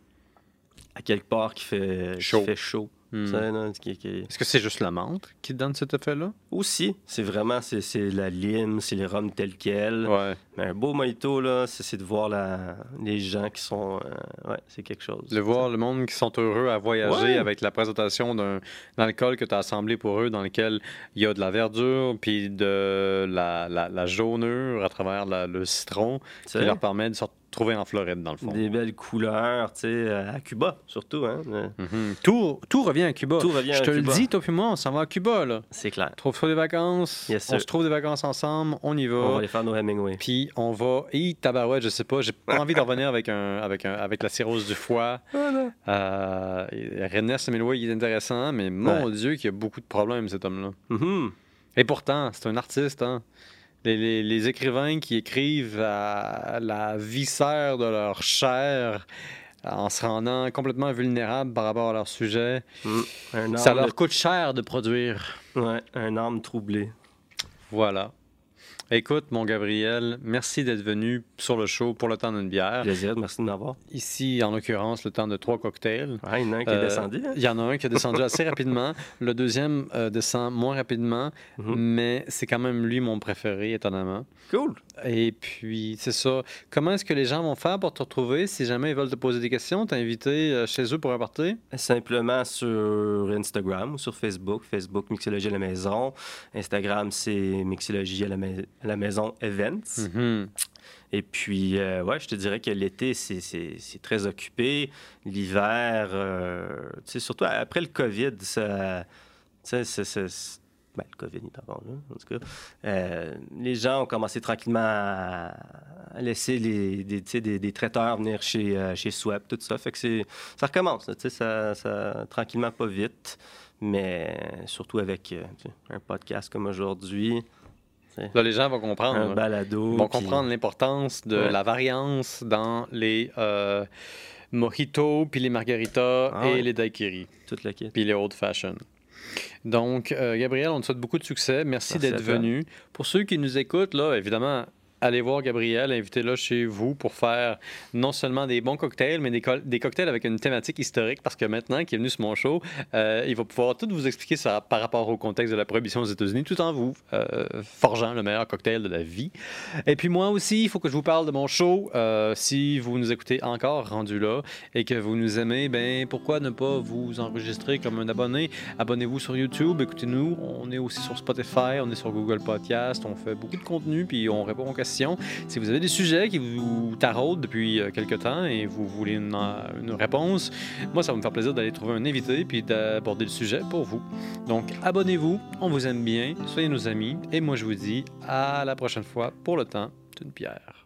à quelque part qui fait Qui fait chaud. Hmm. Est-ce que c'est juste la menthe qui donne cet effet-là? Aussi. C'est vraiment c'est, la lime, c'est les rhums tels quels. Mais un beau mojito, là, c'est, de voir la, les gens qui sont. Euh, ouais, c'est quelque chose. De voir le monde qui sont heureux à voyager avec la présentation d'un, alcool que tu as assemblé pour eux, dans lequel il y a de la verdure puis de la, la, jauneur à travers le citron, qui leur permet de sortir en Floride, dans le fond. Des belles couleurs, tu sais, à Cuba, surtout. Hein? Mhm. tout, tout, revient à Cuba. Tout revient Je te le dis, toi puis moi, on s'en va à Cuba, là. C'est clair. Trouve-toi des vacances. on se trouve des vacances ensemble, on y va. On va aller faire nos Hemingway. Puis on va... Et tabarouette, je sais pas, j'ai pas envie d'en revenir avec, un, avec, un, avec la cirrhose du foie. Voilà. Euh, René il est intéressant, mais mon Dieu, qu'il y a beaucoup de problèmes, cet homme-là. Mhm. Et pourtant, c'est un artiste, hein. Les, écrivains qui écrivent à la viscère de leur chair en se rendant complètement vulnérables par rapport à leur sujet. Mm. Ça leur coûte cher de produire. Ouais, un âme troublé. Voilà. Écoute, mon Gabriel, merci d'être venu sur le show pour le temps d'une bière. Plaisir, merci de m'avoir. Ici, en l'occurrence, le temps de trois cocktails. Il y en a un qui est euh, descendu. Hein? Il y en a un qui est descendu assez rapidement. Le deuxième euh, descend moins rapidement, mhm. mais c'est quand même lui mon préféré, étonnamment. Cool. Et puis, c'est ça. Comment est-ce que les gens vont faire pour te retrouver si jamais ils veulent te poser des questions? T'es invité euh, chez eux pour party? Simplement sur Instagram ou sur Facebook. Facebook, Mixologie à la maison. Instagram, c'est Mixologie à la maison la maison Events. Mm-hmm. Et puis, euh, ouais, je te dirais que l'été, c'est très occupé. L'hiver, euh, tu sais, surtout après le COVID, ça. c'est ben, le COVID est encore là, en tout cas. Euh, les gens ont commencé tranquillement à, laisser les, des, des, des, traiteurs venir chez, chez Swap, tout ça. Fait que ça recommence, tu sais, ça, ça, tranquillement, pas vite. Mais surtout avec un podcast comme aujourd'hui, Là, les gens vont comprendre. balado. vont comprendre l'importance de la variance dans les euh, mojitos, puis les margaritas ah et les daiquiris. Toute la Puis les old fashion. Donc, euh, Gabriel, on te souhaite beaucoup de succès. Merci d'être venu. Pour ceux qui nous écoutent, là, évidemment, allez voir Gabriel, invitez-le chez vous pour faire non seulement des bons cocktails, mais des, cocktails avec une thématique historique, parce que maintenant qu'il est venu sur mon show, euh, il va pouvoir tout vous expliquer ça par rapport au contexte de la prohibition aux États-Unis, tout en vous euh, forgeant le meilleur cocktail de la vie. Et puis moi aussi, il faut que je vous parle de mon show. Euh, si vous nous écoutez encore rendu là et que vous nous aimez, ben pourquoi ne pas vous enregistrer comme un abonné? Abonnez-vous sur YouTube, écoutez-nous. On est aussi sur Spotify, on est sur Google Podcast, on fait beaucoup de contenu, puis on répond aux questions si vous avez des sujets qui vous taraudent depuis euh, quelques temps et vous voulez une, une réponse, moi, ça va me faire plaisir d'aller trouver un invité puis d'aborder le sujet pour vous. Donc, abonnez-vous, on vous aime bien, soyez nos amis et moi, je vous dis à la prochaine fois pour le temps d'une pierre.